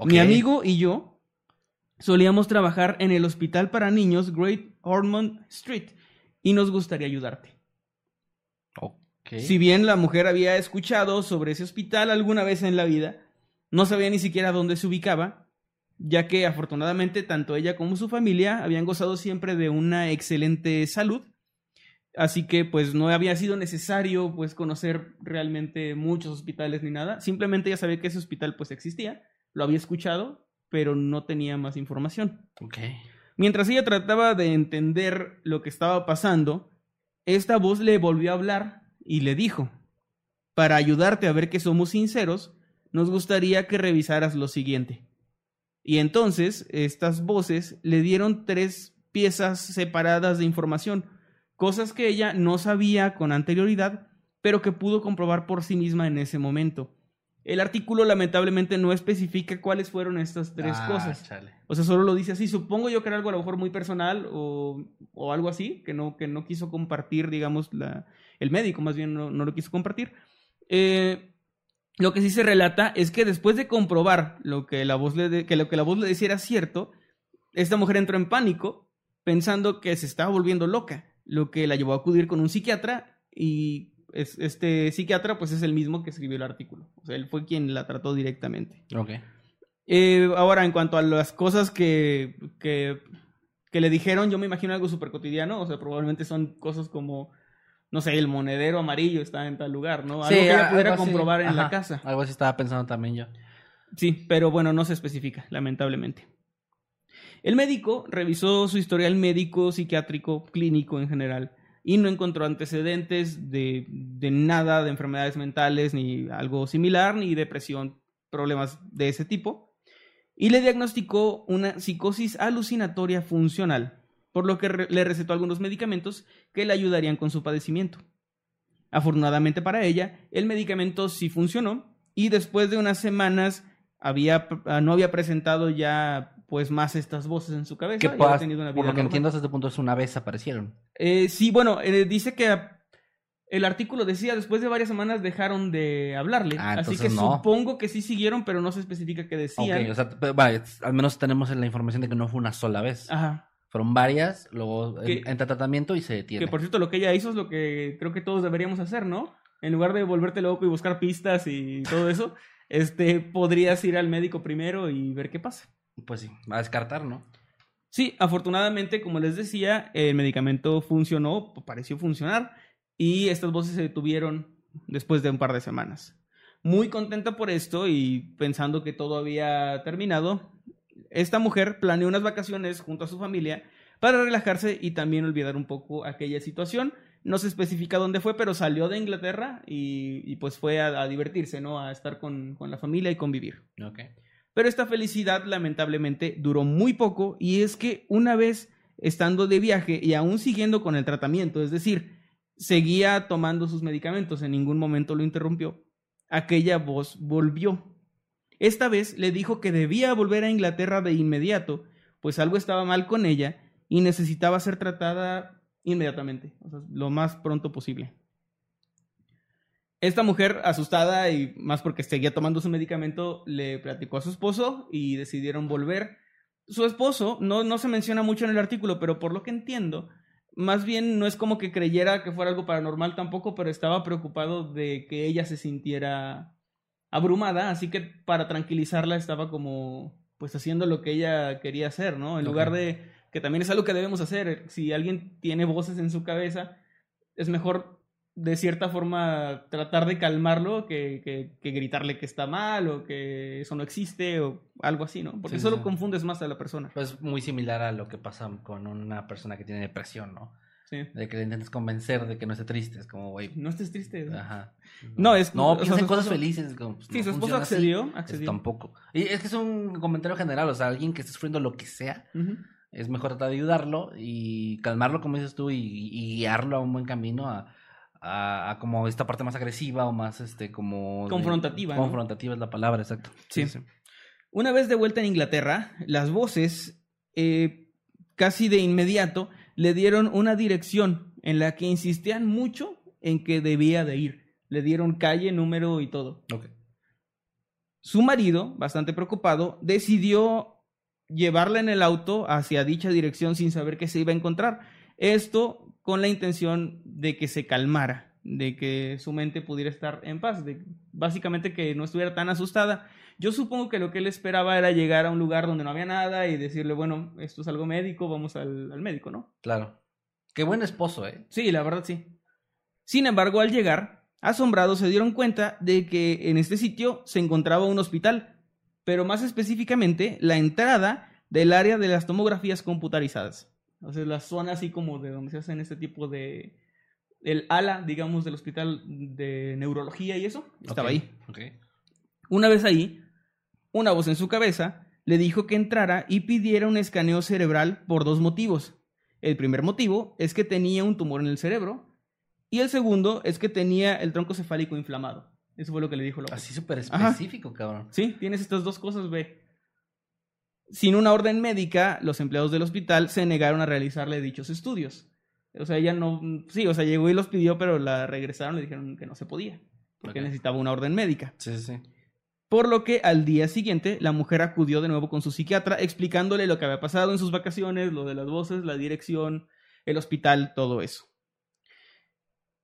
Speaker 1: Mi amigo y yo solíamos trabajar en el hospital para niños Great Ormond Street y nos gustaría ayudarte.
Speaker 2: Ok.
Speaker 1: Si bien la mujer había escuchado sobre ese hospital alguna vez en la vida, no sabía ni siquiera dónde se ubicaba, ya que afortunadamente tanto ella como su familia habían gozado siempre de una excelente salud, así que pues no había sido necesario pues conocer realmente muchos hospitales ni nada, simplemente ella sabía que ese hospital pues existía, lo había escuchado, pero no tenía más información. Mientras ella trataba de entender lo que estaba pasando, esta voz le volvió a hablar y le dijo, para ayudarte a ver que somos sinceros, nos gustaría que revisaras lo siguiente. Y entonces estas voces le dieron tres piezas separadas de información, cosas que ella no sabía con anterioridad, pero que pudo comprobar por sí misma en ese momento. El artículo lamentablemente no especifica cuáles fueron estas tres
Speaker 2: Ah,
Speaker 1: cosas.
Speaker 2: chale.
Speaker 1: O sea, solo lo dice así. Supongo yo que era algo a lo mejor muy personal o, o algo así, que no, que no quiso compartir, digamos, la, el médico más bien no, no lo quiso compartir. Eh, lo que sí se relata es que después de comprobar lo que la voz le de- que lo que la voz le decía era cierto, esta mujer entró en pánico pensando que se estaba volviendo loca, lo que la llevó a acudir con un psiquiatra y es- este psiquiatra pues es el mismo que escribió el artículo. O sea, él fue quien la trató directamente.
Speaker 2: Ok.
Speaker 1: Eh, ahora, en cuanto a las cosas que, que, que le dijeron, yo me imagino algo súper cotidiano. O sea, probablemente son cosas como, no sé, el monedero amarillo está en tal lugar, ¿no? Algo
Speaker 2: Sí,
Speaker 1: que ella pudiera
Speaker 2: así.
Speaker 1: comprobar en la casa.
Speaker 2: Algo así estaba pensando también yo.
Speaker 1: Sí, pero bueno, no se especifica, lamentablemente. El médico revisó su historial médico, psiquiátrico, clínico en general, y no encontró antecedentes de, de nada de enfermedades mentales, ni algo similar, ni depresión, problemas de ese tipo, y le diagnosticó una psicosis alucinatoria funcional, por lo que le recetó algunos medicamentos que le ayudarían con su padecimiento. Afortunadamente para ella, el medicamento sí funcionó y después de unas semanas había, no había presentado ya pues más estas voces en su cabeza.
Speaker 2: Que
Speaker 1: y
Speaker 2: puedas-
Speaker 1: tenido una
Speaker 2: por
Speaker 1: vida
Speaker 2: lo que
Speaker 1: normal.
Speaker 2: entiendo hasta este punto es una vez aparecieron.
Speaker 1: Eh, sí, bueno, eh, dice que el artículo decía después de varias semanas dejaron de hablarle.
Speaker 2: Ah,
Speaker 1: así que
Speaker 2: no.
Speaker 1: supongo que sí siguieron, pero no se especifica qué decían.
Speaker 2: Ok, o sea, pero, al menos tenemos la información de que no fue una sola vez.
Speaker 1: Ajá.
Speaker 2: Fueron varias, luego
Speaker 1: Que-
Speaker 2: en- entra tratamiento y se detiene.
Speaker 1: Que por cierto, lo que ella hizo es lo que creo que todos deberíamos hacer, ¿no? En lugar de volverte loco y buscar pistas y todo eso, este, podrías ir al médico primero y ver qué pasa.
Speaker 2: Pues sí, va a descartar, ¿no?
Speaker 1: Sí, afortunadamente, como les decía, el medicamento funcionó, pareció funcionar, y estas voces se detuvieron después de un par de semanas. Muy contenta por esto y pensando que todo había terminado, esta mujer planeó unas vacaciones junto a su familia para relajarse y también olvidar un poco aquella situación. No se especifica dónde fue, pero salió de Inglaterra y, y pues fue a, a divertirse, ¿no? A estar con, con la familia y convivir.
Speaker 2: Ok.
Speaker 1: Pero esta felicidad lamentablemente duró muy poco y es que una vez estando de viaje y aún siguiendo con el tratamiento, es decir, seguía tomando sus medicamentos, en ningún momento lo interrumpió, aquella voz volvió. Esta vez le dijo que debía volver a Inglaterra de inmediato, pues algo estaba mal con ella y necesitaba ser tratada inmediatamente, o sea, lo más pronto posible. Esta mujer, asustada y más porque seguía tomando su medicamento, le platicó a su esposo y decidieron volver. Su esposo, no, no se menciona mucho en el artículo, pero por lo que entiendo, más bien no es como que creyera que fuera algo paranormal tampoco, pero estaba preocupado de que ella se sintiera abrumada, así que para tranquilizarla estaba como pues haciendo lo que ella quería hacer, ¿no? En lugar de que también es algo que debemos hacer, si alguien tiene voces en su cabeza, es mejor de cierta forma tratar de calmarlo que, que, que gritarle que está mal o que eso no existe o algo así, ¿no? Porque
Speaker 2: Sí,
Speaker 1: solo
Speaker 2: sí.
Speaker 1: confundes más a la persona.
Speaker 2: Pues muy similar a lo que pasa con una persona que tiene depresión, ¿no?
Speaker 1: Sí.
Speaker 2: De que le intentas convencer de que no esté triste. Es como, güey.
Speaker 1: No estés triste. ¿no?
Speaker 2: Ajá.
Speaker 1: No, es-
Speaker 2: No, piensa en cosas
Speaker 1: esposo-
Speaker 2: felices. como, pues,
Speaker 1: Sí,
Speaker 2: no
Speaker 1: su esposo
Speaker 2: así.
Speaker 1: accedió,
Speaker 2: Pues,
Speaker 1: accedió.
Speaker 2: tampoco. Y es que es un comentario general. O sea, alguien que esté sufriendo lo que sea, es mejor tratar de ayudarlo y calmarlo, como dices tú, y, y guiarlo a un buen camino a, a, a como esta parte más agresiva o más, este, como... de-
Speaker 1: Confrontativa, ¿no?
Speaker 2: Confrontativa es la palabra, exacto.
Speaker 1: Sí. Una vez de vuelta en Inglaterra, las voces, eh, casi de inmediato, le dieron una dirección en la que insistían mucho en que debía de ir. Le dieron calle, número y todo.
Speaker 2: Ok.
Speaker 1: Su marido, bastante preocupado, decidió llevarla en el auto hacia dicha dirección sin saber qué se iba a encontrar. Esto con la intención de que se calmara, de que su mente pudiera estar en paz, de básicamente que no estuviera tan asustada. Yo supongo que lo que él esperaba era llegar a un lugar donde no había nada y decirle, bueno, esto es algo médico, vamos al, al médico, ¿no?
Speaker 2: Claro. Qué buen esposo, ¿eh?
Speaker 1: Sí, la verdad sí. Sin embargo, al llegar, asombrados se dieron cuenta de que en este sitio se encontraba un hospital, pero más específicamente la entrada del área de las tomografías computarizadas. O sea, la zona así como de donde se hacen este tipo de... El ala, digamos, del hospital de neurología y eso, estaba ahí. Una vez ahí, una voz en su cabeza le dijo que entrara y pidiera un escaneo cerebral por dos motivos. El primer motivo es que tenía un tumor en el cerebro y el segundo es que tenía el tronco cefálico inflamado. Eso fue lo que le dijo voz.
Speaker 2: Así súper
Speaker 1: Ajá.
Speaker 2: específico, cabrón.
Speaker 1: Sí, tienes estas dos cosas, ve. Sin una orden médica, los empleados del hospital se negaron a realizarle dichos estudios. O sea, ella no, sí, o sea, llegó y los pidió, pero la regresaron, le dijeron que no se podía, porque necesitaba una orden médica.
Speaker 2: Sí, sí, sí.
Speaker 1: Por lo que al día siguiente la mujer acudió de nuevo con su psiquiatra explicándole lo que había pasado en sus vacaciones, lo de las voces, la dirección, el hospital, todo eso.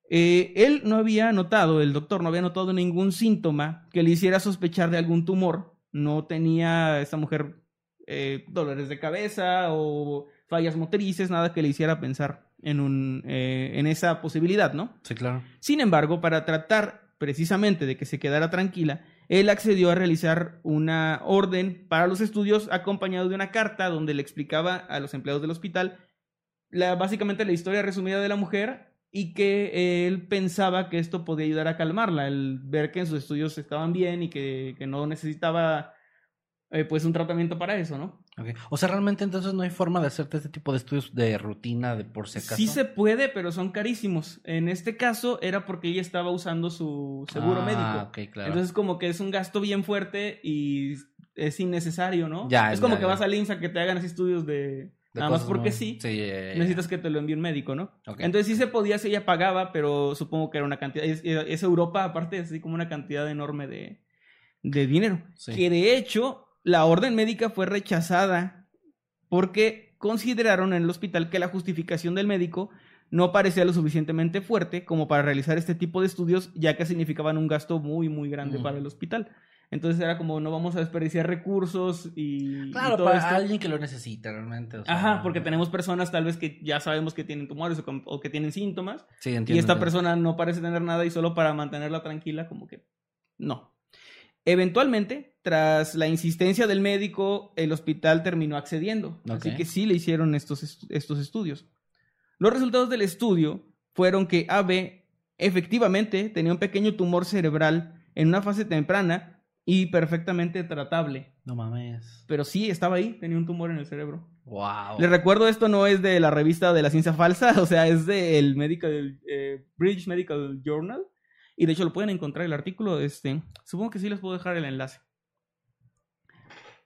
Speaker 1: Eh, él no había notado, el doctor no había notado ningún síntoma que le hiciera sospechar de algún tumor. No tenía esta mujer eh, dolores de cabeza o fallas motrices, nada que le hiciera pensar en, un, eh, en esa posibilidad, ¿no?
Speaker 2: Sí, claro.
Speaker 1: Sin embargo, para tratar precisamente de que se quedara tranquila, él accedió a realizar una orden para los estudios acompañado de una carta donde le explicaba a los empleados del hospital la, básicamente la historia resumida de la mujer y que él pensaba que esto podía ayudar a calmarla, el ver que en sus estudios estaban bien y que, que no necesitaba eh, pues un tratamiento para eso, ¿no?
Speaker 2: O sea, realmente entonces no hay forma de hacerte este tipo de estudios de rutina, de por si acaso.
Speaker 1: Sí se puede, pero son carísimos. En este caso era porque ella estaba usando su seguro
Speaker 2: ah,
Speaker 1: médico.
Speaker 2: ok, claro.
Speaker 1: Entonces como que es un gasto bien fuerte y es innecesario, ¿no?
Speaker 2: Ya,
Speaker 1: es como
Speaker 2: ya,
Speaker 1: que
Speaker 2: ya.
Speaker 1: vas al IMSS a que te hagan así estudios de...
Speaker 2: De
Speaker 1: nada más porque
Speaker 2: muy-
Speaker 1: sí.
Speaker 2: Sí.
Speaker 1: Necesitas que te lo envíe un médico, ¿no?
Speaker 2: Ok.
Speaker 1: Entonces sí se podía, si ella pagaba, pero supongo que era una cantidad... Es, es Europa, aparte, es así como una cantidad enorme de, de dinero.
Speaker 2: Sí.
Speaker 1: Que de hecho, la orden médica fue rechazada porque consideraron en el hospital que la justificación del médico no parecía lo suficientemente fuerte como para realizar este tipo de estudios, ya que significaban un gasto muy, muy grande
Speaker 2: Mm.
Speaker 1: para el hospital. Entonces era como, no vamos a desperdiciar recursos y, y
Speaker 2: Claro,
Speaker 1: todo
Speaker 2: para
Speaker 1: esto.
Speaker 2: alguien que lo necesita realmente. o sea,
Speaker 1: Ajá, porque tenemos personas tal vez que ya sabemos que tienen tumores o, que tienen síntomas
Speaker 2: Sí,
Speaker 1: y
Speaker 2: entiendo.
Speaker 1: esta
Speaker 2: entiendo.
Speaker 1: persona no parece tener nada y solo para mantenerla tranquila, como que no. Eventualmente, tras la insistencia del médico, el hospital terminó accediendo. Así que sí le hicieron estos, est- estos estudios. Los resultados del estudio fueron que AB efectivamente tenía un pequeño tumor cerebral en una fase temprana y perfectamente tratable.
Speaker 2: No mames.
Speaker 1: Pero sí, estaba ahí, tenía un tumor en el cerebro.
Speaker 2: Wow.
Speaker 1: Les recuerdo, esto no es de la revista de la ciencia falsa, o sea, es del Medical, eh, British Medical Journal. Y de hecho lo pueden encontrar el artículo. Este, supongo que sí les puedo dejar el enlace.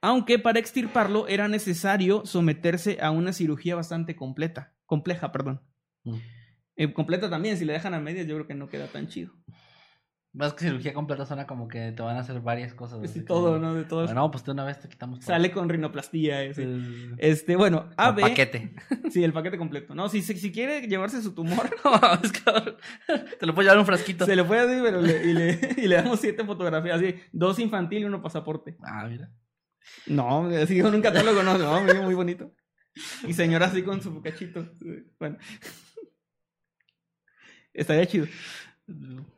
Speaker 1: Aunque para extirparlo era necesario someterse a una cirugía bastante completa, compleja, perdón.
Speaker 2: Mm.
Speaker 1: Eh, completa también, si le dejan a medias yo creo que no queda tan chido.
Speaker 2: Más que cirugía completa suena como que te van a hacer varias cosas.
Speaker 1: Pues sí, todo,
Speaker 2: como-
Speaker 1: ¿no? De todo.
Speaker 2: Bueno, pues de una vez te quitamos todo.
Speaker 1: Sale con rinoplastía. ese.
Speaker 2: el,
Speaker 1: Este, bueno,
Speaker 2: el
Speaker 1: AB.
Speaker 2: paquete.
Speaker 1: Sí, el paquete completo. No, si, si, quiere llevarse su tumor,
Speaker 2: No cabrón. Te lo puedo llevar un frasquito.
Speaker 1: Se le fue así, pero le, y, le, y le damos siete fotografías, así, dos infantil y uno pasaporte.
Speaker 2: Ah, mira.
Speaker 1: No, así con un catálogo, no, no, muy, muy bonito. Y señora así con su cachito. Bueno. Estaría chido.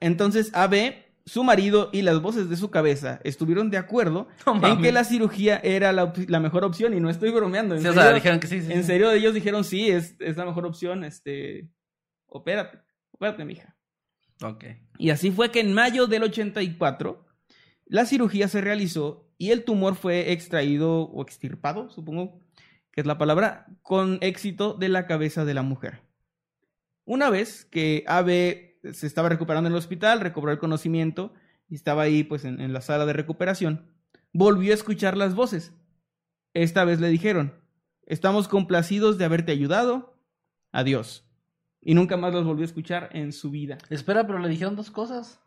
Speaker 1: Entonces, AB, su marido y las voces de su cabeza estuvieron de acuerdo
Speaker 2: No
Speaker 1: en que la cirugía era la, mejor opción y no estoy bromeando. En
Speaker 2: Sí, o
Speaker 1: serio,
Speaker 2: sea, dijeron que sí, sí.
Speaker 1: en serio, ellos dijeron, sí, es, es la mejor opción, este, opérate, opérate, mija.
Speaker 2: Ok.
Speaker 1: Y así fue que en mayo del 84 la cirugía se realizó y el tumor fue extraído o extirpado, supongo que es la palabra, con éxito de la cabeza de la mujer. Una vez que AB se estaba recuperando en el hospital, recobró el conocimiento y estaba ahí pues en, en la sala de recuperación, volvió a escuchar las voces. Esta vez le dijeron, estamos complacidos de haberte ayudado, adiós. Y nunca más los volvió a escuchar en su vida.
Speaker 2: Espera, pero le dijeron dos cosas.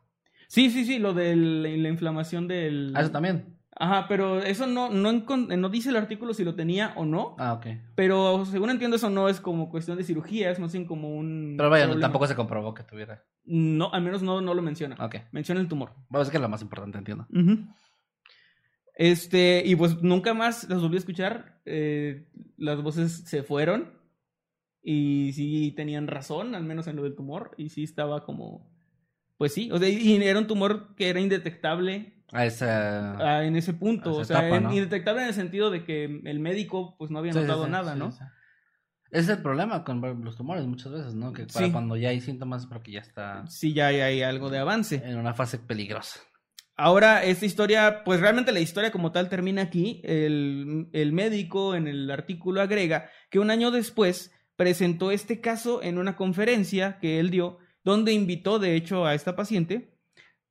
Speaker 1: Sí, sí, sí, lo de la inflamación del...
Speaker 2: Ah, eso también.
Speaker 1: Ajá, pero eso no, no, encon- no dice el artículo si lo tenía o no.
Speaker 2: Ah, ok.
Speaker 1: Pero según entiendo, eso no es como cuestión de cirugía, es más bien como un.
Speaker 2: Pero vaya,
Speaker 1: problema.
Speaker 2: tampoco se comprobó que tuviera.
Speaker 1: No, al menos no, no lo menciona.
Speaker 2: Ok.
Speaker 1: Menciona el tumor.
Speaker 2: Bueno, es que es lo más importante, entiendo.
Speaker 1: Este, y pues nunca más los volví a escuchar. eh, las voces se fueron. Y sí tenían razón, al menos en lo del tumor. Y sí estaba como. Pues sí, o sea, y era un tumor que era indetectable
Speaker 2: A esa.
Speaker 1: en ese punto. O sea,
Speaker 2: etapa,
Speaker 1: en-
Speaker 2: ¿no?
Speaker 1: indetectable en el sentido de que el médico pues no había
Speaker 2: sí,
Speaker 1: notado
Speaker 2: sí,
Speaker 1: nada,
Speaker 2: sí,
Speaker 1: ¿no?
Speaker 2: Es el problema con los tumores muchas veces, ¿no? Que para cuando ya hay síntomas es porque ya está
Speaker 1: Sí, ya hay, hay algo de avance.
Speaker 2: en una fase peligrosa.
Speaker 1: Ahora, esta historia, pues realmente la historia como tal termina aquí. El, el médico en el artículo agrega que un año después presentó este caso en una conferencia que él dio, donde invitó de hecho a esta paciente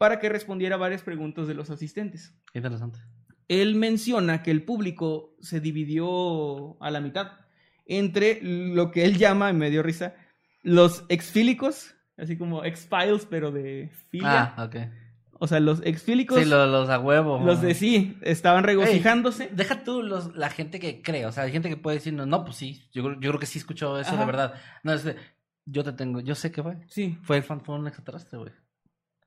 Speaker 1: para que respondiera varias preguntas de los asistentes.
Speaker 2: Qué interesante.
Speaker 1: Él menciona que el público se dividió a la mitad entre lo que él llama, y me dio risa, los exfílicos, así como X-Files, pero de filia.
Speaker 2: Ah, ok.
Speaker 1: O sea, los exfílicos,
Speaker 2: Sí, lo- los a huevo.
Speaker 1: los de sí, estaban regocijándose.
Speaker 2: Deja tú los, la gente que cree, o sea, hay gente que puede decir, no, no pues sí, yo, creo- yo creo que sí escuchó eso de verdad. No, es de, yo te tengo, yo sé que fue.
Speaker 1: Sí,
Speaker 2: Fue el fan, fue un extraterrestre, güey.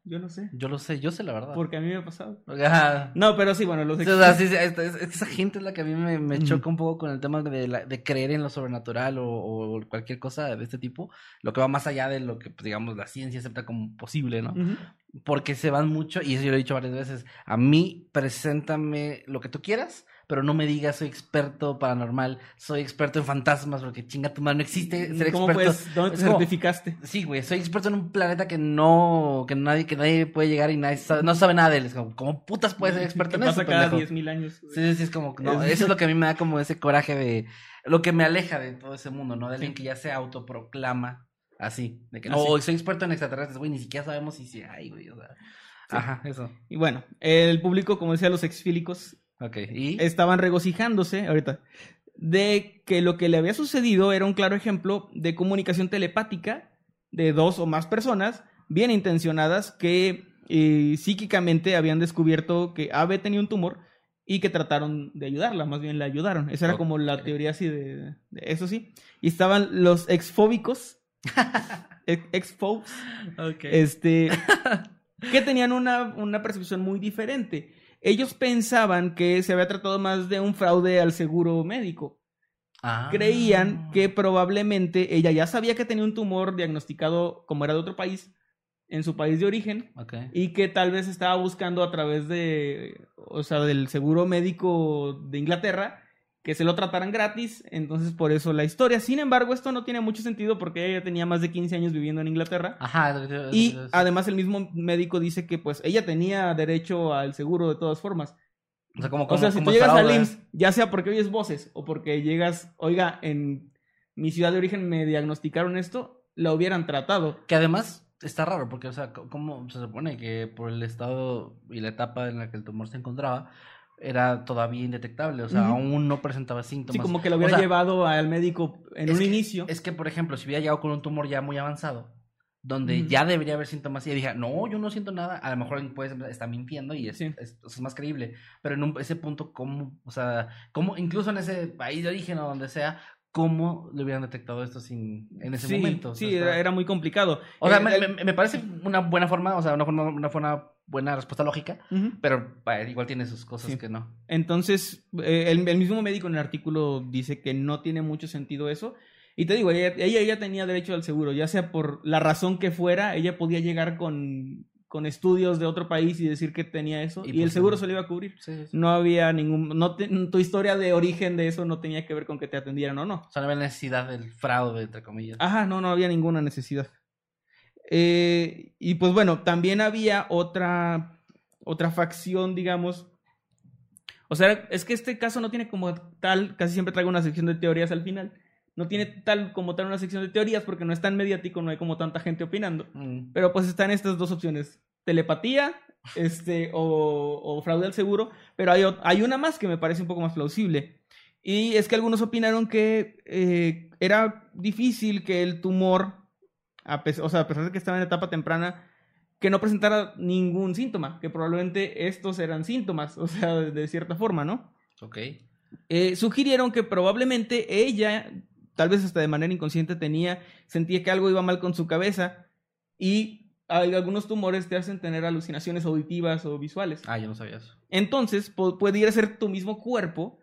Speaker 1: Yo lo sé,
Speaker 2: Yo lo sé, yo sé la verdad.
Speaker 1: porque a mí me ha pasado.
Speaker 2: Ajá.
Speaker 1: No, pero sí, bueno, los ex-
Speaker 2: o sea, sí, sí, es, es- esa gente es la que a mí me, me choca un poco con el tema de, la- de creer en lo sobrenatural o, o cualquier cosa de este tipo, lo que va más allá de lo que, pues, digamos, la ciencia acepta como posible, ¿no? Porque se van mucho, y eso yo lo he dicho varias veces, a mí preséntame lo que tú quieras, pero no me digas soy experto paranormal, soy experto en fantasmas, porque chinga tu madre, no existe ser
Speaker 1: ¿Cómo
Speaker 2: experto.
Speaker 1: puedes? ¿Dónde te
Speaker 2: como-
Speaker 1: certificaste?
Speaker 2: Sí, güey, soy experto en un planeta que no, que nadie, que nadie puede llegar y nadie sabe, no sabe nada de él. Es como, ¿cómo putas puedes ser experto en eso,
Speaker 1: pasa cada
Speaker 2: pendejo?
Speaker 1: 10.000 años.
Speaker 2: Sí, sí, es como, no,
Speaker 1: Es-
Speaker 2: eso es lo que a mí me da como ese coraje de, lo que me aleja de todo ese mundo, ¿no? De alguien
Speaker 1: Sí.
Speaker 2: que ya se autoproclama así, de que,
Speaker 1: Así.
Speaker 2: oh, soy experto en extraterrestres, güey, ni siquiera sabemos si sí hay, güey, o sea.
Speaker 1: Sí.
Speaker 2: Ajá, eso.
Speaker 1: Y bueno, el público, como decía, los exfílicos
Speaker 2: Ok, y...
Speaker 1: estaban regocijándose ahorita de que lo que le había sucedido era un claro ejemplo de comunicación telepática de dos o más personas bien intencionadas que eh, psíquicamente habían descubierto que AB tenía un tumor y que trataron de ayudarla, más bien la ayudaron. Esa era como la teoría así de, de eso sí. Y estaban los exfóbicos, ex- exphobes,
Speaker 2: Ok.
Speaker 1: este, que tenían una, una percepción muy diferente. Ellos pensaban que se había tratado más de un fraude al seguro médico.
Speaker 2: Ah.
Speaker 1: Creían que probablemente ella ya sabía que tenía un tumor diagnosticado como era de otro país, en su país de origen, y que tal vez estaba buscando a través de, o sea, del seguro médico de Inglaterra, que se lo trataran gratis, entonces por eso la historia. Sin embargo, esto no tiene mucho sentido porque ella ya tenía más de 15 años viviendo en Inglaterra.
Speaker 2: Ajá.
Speaker 1: Y además el mismo médico dice que pues ella tenía derecho al seguro de todas formas.
Speaker 2: O sea, como,
Speaker 1: O
Speaker 2: como,
Speaker 1: sea, si
Speaker 2: como
Speaker 1: tú llegas al
Speaker 2: fraude.
Speaker 1: IMSS, ya sea porque oyes voces o porque llegas, oiga, en mi ciudad de origen me diagnosticaron esto, la hubieran tratado.
Speaker 2: Que además está raro, porque, o sea, ¿cómo se supone que por el estado y la etapa en la que el tumor se encontraba, era todavía indetectable? O sea, aún no presentaba síntomas.
Speaker 1: Sí, como que lo
Speaker 2: O
Speaker 1: hubiera
Speaker 2: sea,
Speaker 1: llevado al médico en un
Speaker 2: que-
Speaker 1: inicio.
Speaker 2: Es que, por ejemplo, si hubiera llegado con un tumor ya muy avanzado, donde ya debería haber síntomas y dije, no, yo no siento nada, a lo mejor puede está mintiendo y es,
Speaker 1: Sí.
Speaker 2: es, es más creíble. Pero en un- ese punto, ¿cómo? O sea, ¿cómo, incluso en ese país de origen o donde sea, ¿cómo le hubieran detectado esto sin, en ese
Speaker 1: sí,
Speaker 2: momento? O
Speaker 1: sí,
Speaker 2: está-
Speaker 1: era, era muy complicado.
Speaker 2: O sea,
Speaker 1: Eh,
Speaker 2: me,
Speaker 1: el-
Speaker 2: me- me parece una buena forma, o sea, una, forma- una, forma- buena respuesta lógica, pero igual tiene sus cosas
Speaker 1: Sí.
Speaker 2: que no.
Speaker 1: Entonces, eh, el, el mismo médico en el artículo dice que no tiene mucho sentido eso. Y te digo, ella, ella, ella tenía derecho al seguro, ya sea por la razón que fuera, ella podía llegar con, con estudios de otro país y decir que tenía eso,
Speaker 2: Y
Speaker 1: y, el
Speaker 2: pues,
Speaker 1: seguro
Speaker 2: sí.
Speaker 1: se le iba a cubrir.
Speaker 2: Sí.
Speaker 1: No había ningún, no te- tu historia de origen de eso no tenía que ver con que te atendieran o no.
Speaker 2: O sea, no había necesidad del fraude, entre comillas.
Speaker 1: Ajá, no, no había ninguna necesidad. Eh, y pues bueno, también había otra, otra facción, digamos. O sea, es que este caso no tiene como tal, casi siempre traigo una sección de teorías al final. No tiene tal como tal una sección de teorías porque no es tan mediático, no hay como tanta gente opinando.
Speaker 2: Mm.
Speaker 1: Pero pues están estas dos opciones, telepatía este, o, o fraude al seguro, pero hay, hay una más que me parece un poco más plausible. Y es que algunos opinaron que eh, era difícil que el tumor, a o sea, a pesar de que estaba en etapa temprana, que no presentara ningún síntoma, que probablemente estos eran síntomas, o sea, de, cierta forma, ¿no?
Speaker 2: Ok.
Speaker 1: Eh, sugirieron que probablemente ella, tal vez hasta de manera inconsciente, tenía, sentía que algo iba mal con su cabeza y hay algunos tumores te hacen tener alucinaciones auditivas o visuales.
Speaker 2: Ah, yo no sabía eso.
Speaker 1: Entonces, po- puede ir a ser tu mismo cuerpo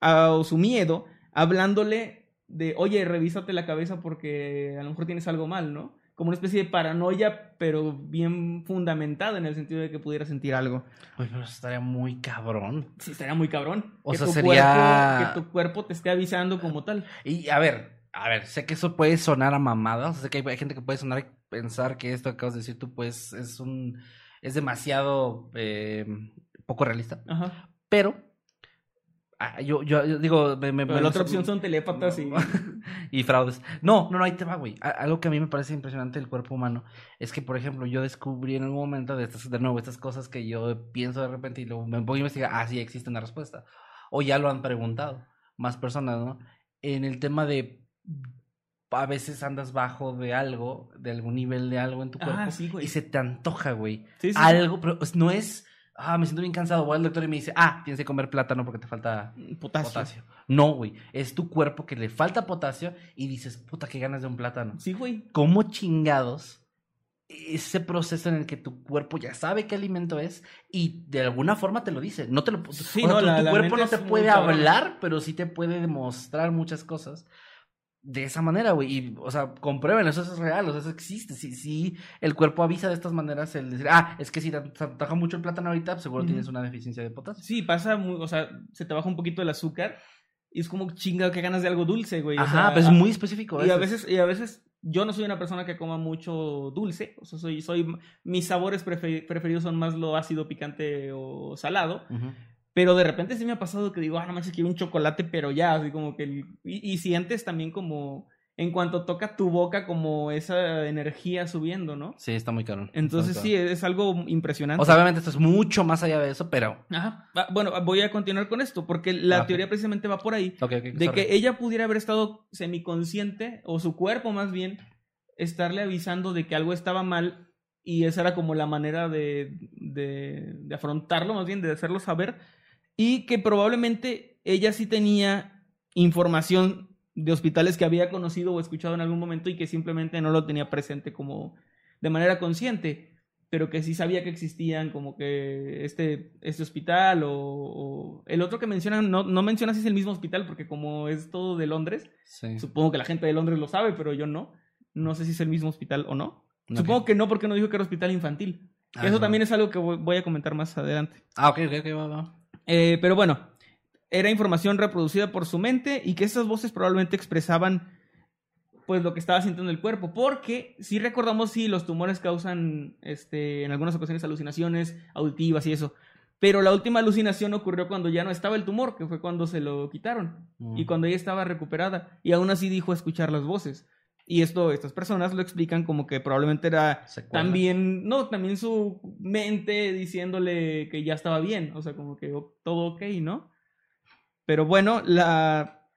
Speaker 1: a- o su miedo hablándole de, oye, revísate la cabeza porque a lo mejor tienes algo mal, ¿no? Como una especie de paranoia, pero bien fundamentada en el sentido de que pudiera sentir algo.
Speaker 2: Uy, pero eso estaría muy cabrón.
Speaker 1: Sí, estaría muy cabrón.
Speaker 2: O
Speaker 1: que
Speaker 2: sea,
Speaker 1: tu
Speaker 2: sería-
Speaker 1: cuerpo- que tu cuerpo te esté avisando como tal.
Speaker 2: Y a ver, a ver, sé que eso puede sonar a mamada. O sea, sé que hay, hay gente que puede sonar pensar que esto que acabas de decir tú, pues, es un. es demasiado eh, poco realista.
Speaker 1: Ajá.
Speaker 2: Pero. Ah, yo, yo, yo digo. Me, me-
Speaker 1: Pero
Speaker 2: me-
Speaker 1: la otra opción son telépatas y.
Speaker 2: y fraudes. No, no, no, ahí te va, güey. Algo que a mí me parece impresionante del cuerpo humano es que, por ejemplo, yo descubrí en algún momento de estas, de nuevo, estas cosas que yo pienso de repente y luego me pongo a investigar, ah, sí, existe una respuesta. O ya lo han preguntado más personas, ¿no? En el tema de a veces andas bajo de algo, de algún nivel de algo en tu cuerpo
Speaker 1: Ah, sí, güey.
Speaker 2: y se te antoja, güey.
Speaker 1: Sí, sí.
Speaker 2: Algo, pero no es, ah, me siento bien cansado, voy al doctor y me dice, ah, tienes que comer plátano porque te falta
Speaker 1: Potasio.
Speaker 2: potasio. No, güey. Es tu cuerpo que le falta potasio y dices, puta, qué ganas de un plátano.
Speaker 1: Sí, güey.
Speaker 2: ¿Cómo chingados? Ese proceso en el que tu cuerpo ya sabe qué alimento es y de alguna forma te lo dice. No te lo
Speaker 1: Sí,
Speaker 2: o sea,
Speaker 1: no,
Speaker 2: tu,
Speaker 1: la-
Speaker 2: tu
Speaker 1: la
Speaker 2: cuerpo no te puede hablar, pero sí te puede demostrar muchas cosas. De esa manera, güey. Y, o sea, comprueben, eso es real, o sea, eso existe. Sí, sí, el cuerpo avisa de estas maneras el decir, ah, es que si te te antoja mucho el plátano ahorita, pues seguro tienes una deficiencia de potasio.
Speaker 1: Sí, pasa muy. O sea, se te baja un poquito el azúcar y es como chinga que ganas de algo dulce, güey. o
Speaker 2: Ajá,
Speaker 1: sea,
Speaker 2: pero es
Speaker 1: a-
Speaker 2: muy específico.
Speaker 1: Y a
Speaker 2: eso.
Speaker 1: veces, y a veces yo no soy una persona que coma mucho dulce. O sea, soy, soy, mis sabores prefe- preferidos son más lo ácido, picante o salado. Pero de repente sí me ha pasado que digo, ah, no manches, quiero un chocolate, pero ya, así como que... el- y, y sientes también como, en cuanto toca tu boca, como esa energía subiendo, ¿no?
Speaker 2: Sí, está muy caro.
Speaker 1: Entonces sí, es algo impresionante.
Speaker 2: O sea, obviamente esto es mucho más allá de eso, pero.
Speaker 1: Ajá. Va- Bueno, voy a continuar con esto, porque la
Speaker 2: Ah,
Speaker 1: teoría precisamente va por ahí.
Speaker 2: Ok, ok,
Speaker 1: De
Speaker 2: sorry.
Speaker 1: que ella pudiera haber estado semiconsciente, o su cuerpo más bien, estarle avisando de que algo estaba mal, y esa era como la manera de, de, de afrontarlo, más bien de hacerlo saber. Y que probablemente ella sí tenía información de hospitales que había conocido o escuchado en algún momento y que simplemente no lo tenía presente como de manera consciente, pero que sí sabía que existían como que este, este hospital o, el otro que mencionan, no, no menciona si es el mismo hospital porque como es todo de Londres, supongo que la gente de Londres lo sabe, pero yo no, no sé si es el mismo hospital o no. Supongo que no porque no dijo que era hospital infantil. Ah, Eso también es algo que voy a comentar más adelante.
Speaker 2: Ah, ok, ok, ok, va, va.
Speaker 1: Eh, pero bueno, era información reproducida por su mente y que esas voces probablemente expresaban pues lo que estaba sintiendo el cuerpo, porque si recordamos si los tumores causan este en algunas ocasiones alucinaciones auditivas y eso, pero la última alucinación ocurrió cuando ya no estaba el tumor, que fue cuando se lo quitaron mm. y cuando ella estaba recuperada y aún así dijo escuchar las voces. Y esto, estas personas lo explican como que probablemente era también, no, también su mente diciéndole que ya estaba bien, o sea, como que todo ok, ¿no? Pero bueno, la,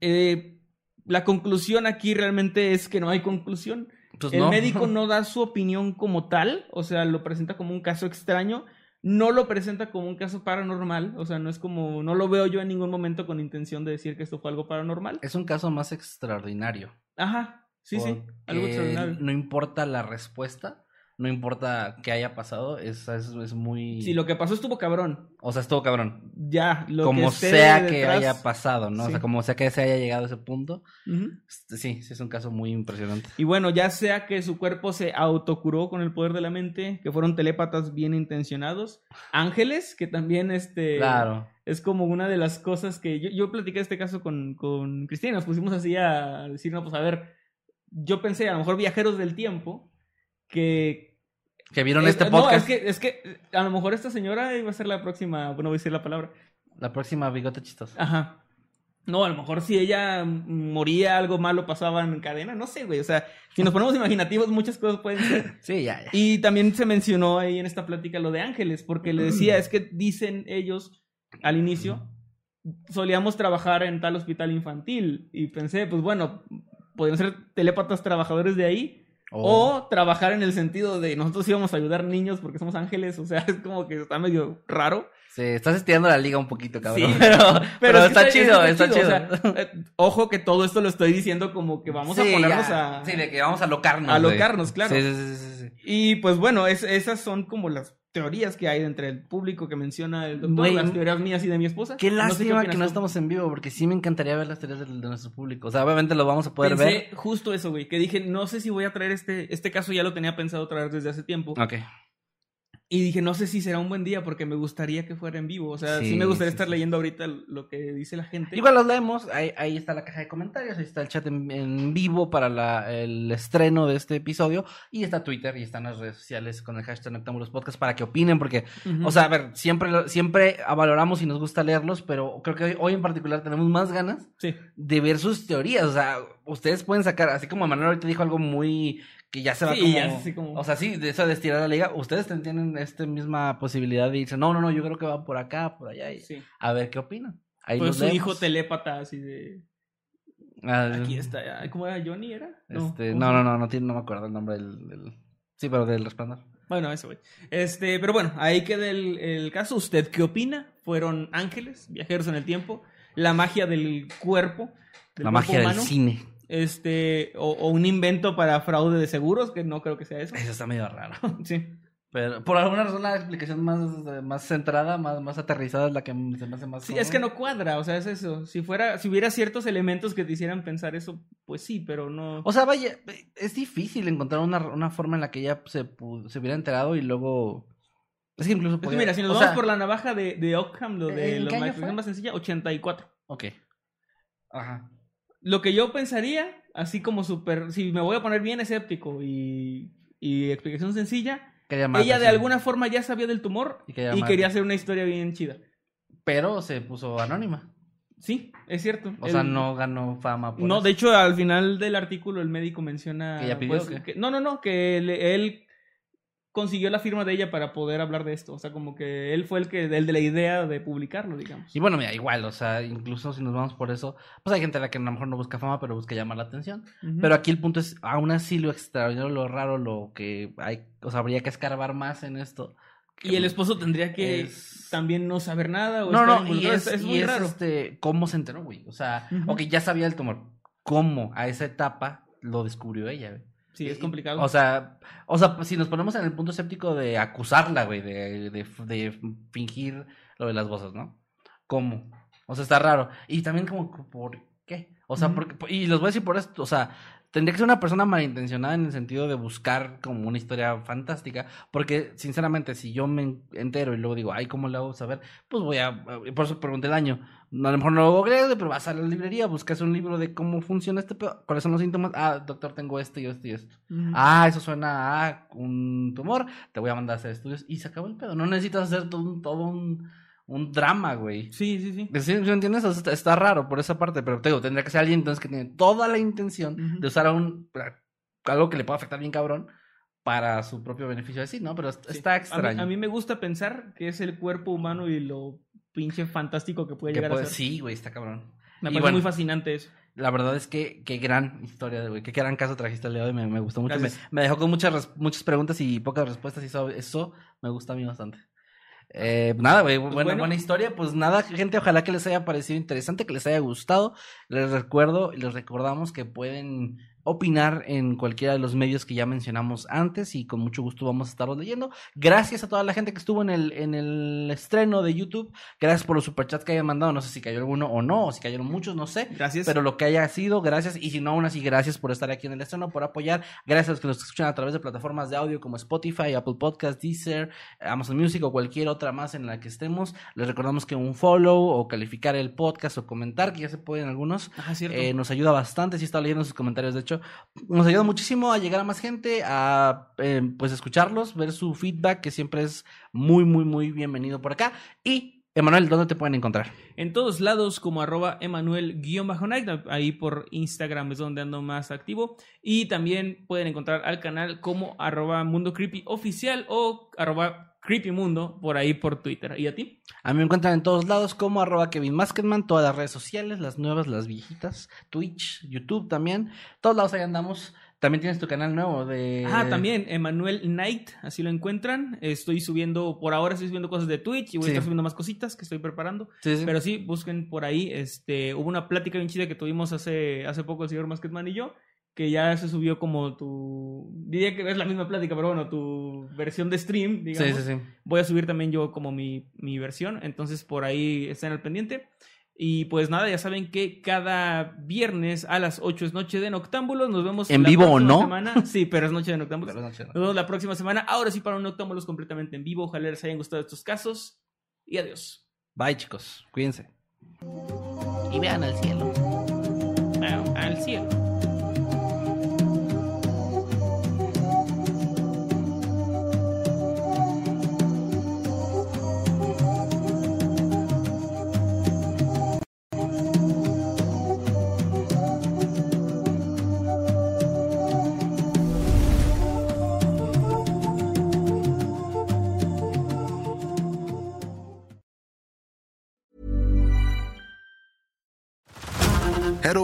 Speaker 1: eh, la conclusión aquí realmente es que no hay conclusión. Pues el médico no da su opinión como tal, o sea, lo presenta como un caso extraño, no lo presenta como un caso paranormal, o sea, no es como, no lo veo yo en ningún momento con intención de decir que esto fue algo paranormal.
Speaker 2: Es un caso más extraordinario.
Speaker 1: Ajá, sí, sí, algo extraordinario.
Speaker 2: No importa la respuesta, no importa qué haya pasado, es, es, muy...
Speaker 1: Sí, lo que pasó estuvo cabrón.
Speaker 2: O sea, estuvo cabrón.
Speaker 1: Ya,
Speaker 2: lo como sea que haya pasado, ¿no? O sea, como sea que se haya llegado a ese punto. Este, sí, sí, es un caso muy impresionante.
Speaker 1: Y bueno, ya sea que su cuerpo se autocuró con el poder de la mente, que fueron telépatas bien intencionados, ángeles, que también este...
Speaker 2: Claro.
Speaker 1: Es como una de las cosas que yo, yo platiqué este caso con, con Cristina, nos pusimos así a decir, no, pues a ver, yo pensé, a lo mejor viajeros del tiempo, que...
Speaker 2: Que vieron este podcast.
Speaker 1: No, es que, es que a lo mejor esta señora iba a ser la próxima, bueno, voy a decir la palabra.
Speaker 2: La próxima bigote chistosa.
Speaker 1: Ajá. No, a lo mejor si ella moría, algo malo pasaba en cadena, no sé, güey. O sea, si nos ponemos imaginativos, muchas cosas pueden ser.
Speaker 2: Sí, ya, ya.
Speaker 1: Y también se mencionó ahí en esta plática lo de ángeles, porque le decía, es que dicen ellos al inicio, solíamos trabajar en tal hospital infantil. Y pensé, pues bueno, podrían ser telépatas trabajadores de ahí Oh. O trabajar en el sentido de nosotros íbamos a ayudar niños porque somos ángeles, o sea, es como que está medio raro.
Speaker 2: Sí, estás estirando la liga un poquito, cabrón. Sí, pero, pero, está, chido, está, chido.
Speaker 1: Eh, ojo que todo esto lo estoy diciendo como que vamos a ponernos a...
Speaker 2: Sí, de que vamos a locarnos.
Speaker 1: A locarnos, claro. Sí, sí, sí, sí, Y pues bueno, es, esas son como las teorías que hay entre el público que menciona el doctor, las teorías mías y de mi esposa.
Speaker 2: Qué lástima que no estamos en vivo, porque sí me encantaría ver las teorías de, nuestro público. O sea, obviamente lo vamos a poder ver.
Speaker 1: justo eso, güey, que dije, no sé si voy a traer este, este caso, ya lo tenía pensado traer desde hace tiempo.
Speaker 2: Ok.
Speaker 1: Y dije, no sé si será un buen día porque me gustaría que fuera en vivo. O sea, sí, me gustaría estar leyendo ahorita lo que dice la gente.
Speaker 2: Igual los leemos. Ahí, ahí está la caja de comentarios. Ahí está el chat en, vivo para la, el estreno de este episodio. Y está Twitter y están las redes sociales con el hashtag Noctámbulos Podcast para que opinen. Porque, o sea, a ver, siempre, siempre valoramos y nos gusta leerlos. Pero creo que hoy, hoy en particular tenemos más ganas de ver sus teorías. O sea, ustedes pueden sacar, así como Manuel ahorita dijo algo muy que ya se va como, O sea, sí, de eso de estirar la liga, ustedes tienen esta misma posibilidad de irse, no, no, no, yo creo que va por acá, por allá, y a ver qué opinan.
Speaker 1: Ahí pues su hijo telépata así de... Ah, Aquí está, ¿cómo era? ¿Johnny era?
Speaker 2: No, este, no, no, no, no, tiene, no me acuerdo el nombre del... Sí, pero del resplandor.
Speaker 1: Bueno, eso, güey. Este, pero bueno, ahí queda el, el caso. ¿Usted qué opina? ¿Fueron ángeles, viajeros en el tiempo? ¿La magia del cuerpo?
Speaker 2: la magia del cine
Speaker 1: este, o, un invento para fraude de seguros, que no creo que sea eso.
Speaker 2: Eso está medio raro.
Speaker 1: sí.
Speaker 2: Pero por alguna razón la explicación más, más centrada, más, más aterrizada es la que se me hace más...
Speaker 1: Sí, es que no cuadra, o sea, es eso. Si fuera, si hubiera ciertos elementos que te hicieran pensar eso, pues sí, pero no...
Speaker 2: O sea, vaya, es difícil encontrar una, una forma en la que ella se, se hubiera enterado y luego...
Speaker 1: Es que incluso mira, si nos vamos por la navaja de, de Ockham, lo de la más sencilla, 84.
Speaker 2: Ok. Ajá
Speaker 1: lo que yo pensaría, así como súper, si me voy a poner bien escéptico y, y explicación sencilla, ella de alguna forma ya sabía del tumor y, quería hacer una historia bien chida.
Speaker 2: Pero se puso anónima.
Speaker 1: Sí, es cierto.
Speaker 2: O sea, no ganó fama.
Speaker 1: no, de hecho, al final del artículo el médico menciona...
Speaker 2: ¿Que ella pidió
Speaker 1: pues, que, No, no, no, que él consiguió la firma de ella para poder hablar de esto. O sea, como que él fue el que, el de la idea de publicarlo, digamos.
Speaker 2: Y bueno, mira, igual, o sea, incluso si nos vamos por eso, pues hay gente a la que a lo mejor no busca fama, pero busca llamar la atención. Pero aquí el punto es, aún así lo extraordinario, lo raro, lo que hay, o sea, habría que escarbar más en esto.
Speaker 1: Y el esposo tendría que
Speaker 2: Es-
Speaker 1: también no saber nada o
Speaker 2: No, no, y es, y
Speaker 1: muy
Speaker 2: es,
Speaker 1: raro.
Speaker 2: este, cómo se enteró, güey. O sea,
Speaker 1: Ujú.
Speaker 2: ok, ya sabía el tumor. ¿Cómo a esa etapa lo descubrió ella, güey?
Speaker 1: Sí, es complicado.
Speaker 2: O sea, o sea, si nos ponemos en el punto escéptico de acusarla, güey, de, de, de fingir lo de las voces, ¿no? ¿Cómo? O sea, está raro. Y también como, ¿por qué? O sea, porque, y les voy a decir por esto, o sea, tendría que ser una persona malintencionada en el sentido de buscar como una historia fantástica, porque sinceramente, si yo me entero y luego digo, ay, ¿cómo le hago saber? Pues voy a, por eso pregunté el año. A lo mejor no lo googleo, pero vas a la librería, buscas un libro de cómo funciona este pedo, cuáles son los síntomas. Ah, doctor, tengo esto y esto y esto. Ah, eso suena a un tumor, te voy a mandar a hacer estudios y se acabó el pedo. No necesitas hacer todo un, todo un, un drama, güey.
Speaker 1: Sí, sí, sí.
Speaker 2: ¿Sí, sí entiendes? O sea, está, está raro por esa parte, pero te digo, tendría que ser alguien entonces que tiene toda la intención de usar un, algo que le pueda afectar bien cabrón para su propio beneficio de sí, ¿no? Pero
Speaker 1: Sí.
Speaker 2: está
Speaker 1: A mí-
Speaker 2: extraño.
Speaker 1: A mí, me gusta pensar que es el cuerpo humano y lo pinche fantástico que puede llegar
Speaker 2: puede-
Speaker 1: a ser.
Speaker 2: Sí, güey, está cabrón.
Speaker 1: Me parece
Speaker 2: bueno.
Speaker 1: muy fascinante eso.
Speaker 2: La verdad es que qué gran historia, güey. Qué gran caso trajiste el día de hoy. Me, me gustó mucho. Me, me dejó con muchas, muchas preguntas y pocas respuestas. Y eso, eso me gusta a mí bastante. Eh, nada, güey. buena,
Speaker 1: bueno.
Speaker 2: buena historia. Pues nada, gente. Ojalá que les haya parecido interesante, que les haya gustado. Les recuerdo y les recordamos que pueden opinar en cualquiera de los medios que ya mencionamos antes y con mucho gusto vamos a estarlos leyendo. Gracias a toda la gente que estuvo en el, en el estreno de YouTube. Gracias por los superchats que hayan mandado. No sé si cayó alguno o no, o si cayeron muchos, no sé.
Speaker 1: Gracias.
Speaker 2: Pero lo que haya sido, gracias. Y si no, aún así, gracias por estar aquí en el estreno, por apoyar. Gracias a los que nos escuchan a través de plataformas de audio como Spotify, Apple Podcast, Deezer, Amazon Music o cualquier otra más en la que estemos. Les recordamos que un follow o calificar el podcast o comentar, que ya se pueden algunos,
Speaker 1: Ajá, cierto.
Speaker 2: eh, nos ayuda bastante. Si está leyendo sus comentarios, de hecho, nos ayuda muchísimo a llegar a más gente, a eh, pues escucharlos, ver su feedback, que siempre es muy, muy, muy bienvenido por acá. Y, Emanuel, ¿dónde te pueden encontrar?
Speaker 1: En todos lados como arroba Emanuel-Night, ahí por Instagram es donde ando más activo. Y también pueden encontrar al canal como arroba Mundo Creepy Oficial o arroba Creepy Mundo por ahí por Twitter. ¿Y a ti?
Speaker 2: A mí me encuentran en todos lados como arroba Kevin Maskedman, todas las redes sociales, las nuevas, las viejitas, Twitch, YouTube también, todos lados ahí andamos. También tienes tu canal nuevo de...
Speaker 1: Ah, también, Emanuel Knight, así lo encuentran. Estoy subiendo, por ahora estoy subiendo cosas de Twitch y voy
Speaker 2: Sí.
Speaker 1: a estar subiendo más cositas que estoy preparando.
Speaker 2: Sí, sí.
Speaker 1: Pero sí, busquen por ahí. Este, hubo una plática bien chida que tuvimos hace, hace poco el señor Masketman y yo, que ya se subió como tu. Diría que es la misma plática, pero bueno, tu versión de stream, digamos.
Speaker 2: sí, sí, sí.
Speaker 1: Voy a subir también yo como mi, mi versión. Entonces por ahí estén al pendiente. Y pues nada, ya saben que cada viernes a las 8 es noche de Noctámbulos. Nos vemos
Speaker 2: ¿En
Speaker 1: la
Speaker 2: vivo o
Speaker 1: próxima
Speaker 2: no?
Speaker 1: semana. Sí, pero es noche de Noctámbulos.
Speaker 2: Pero no, chido.
Speaker 1: Nos vemos la próxima semana. Ahora sí para un Noctámbulos completamente en vivo. Ojalá les hayan gustado estos casos. Y adiós.
Speaker 2: Bye, chicos. Cuídense. Y vean al cielo.
Speaker 1: Bueno, al cielo.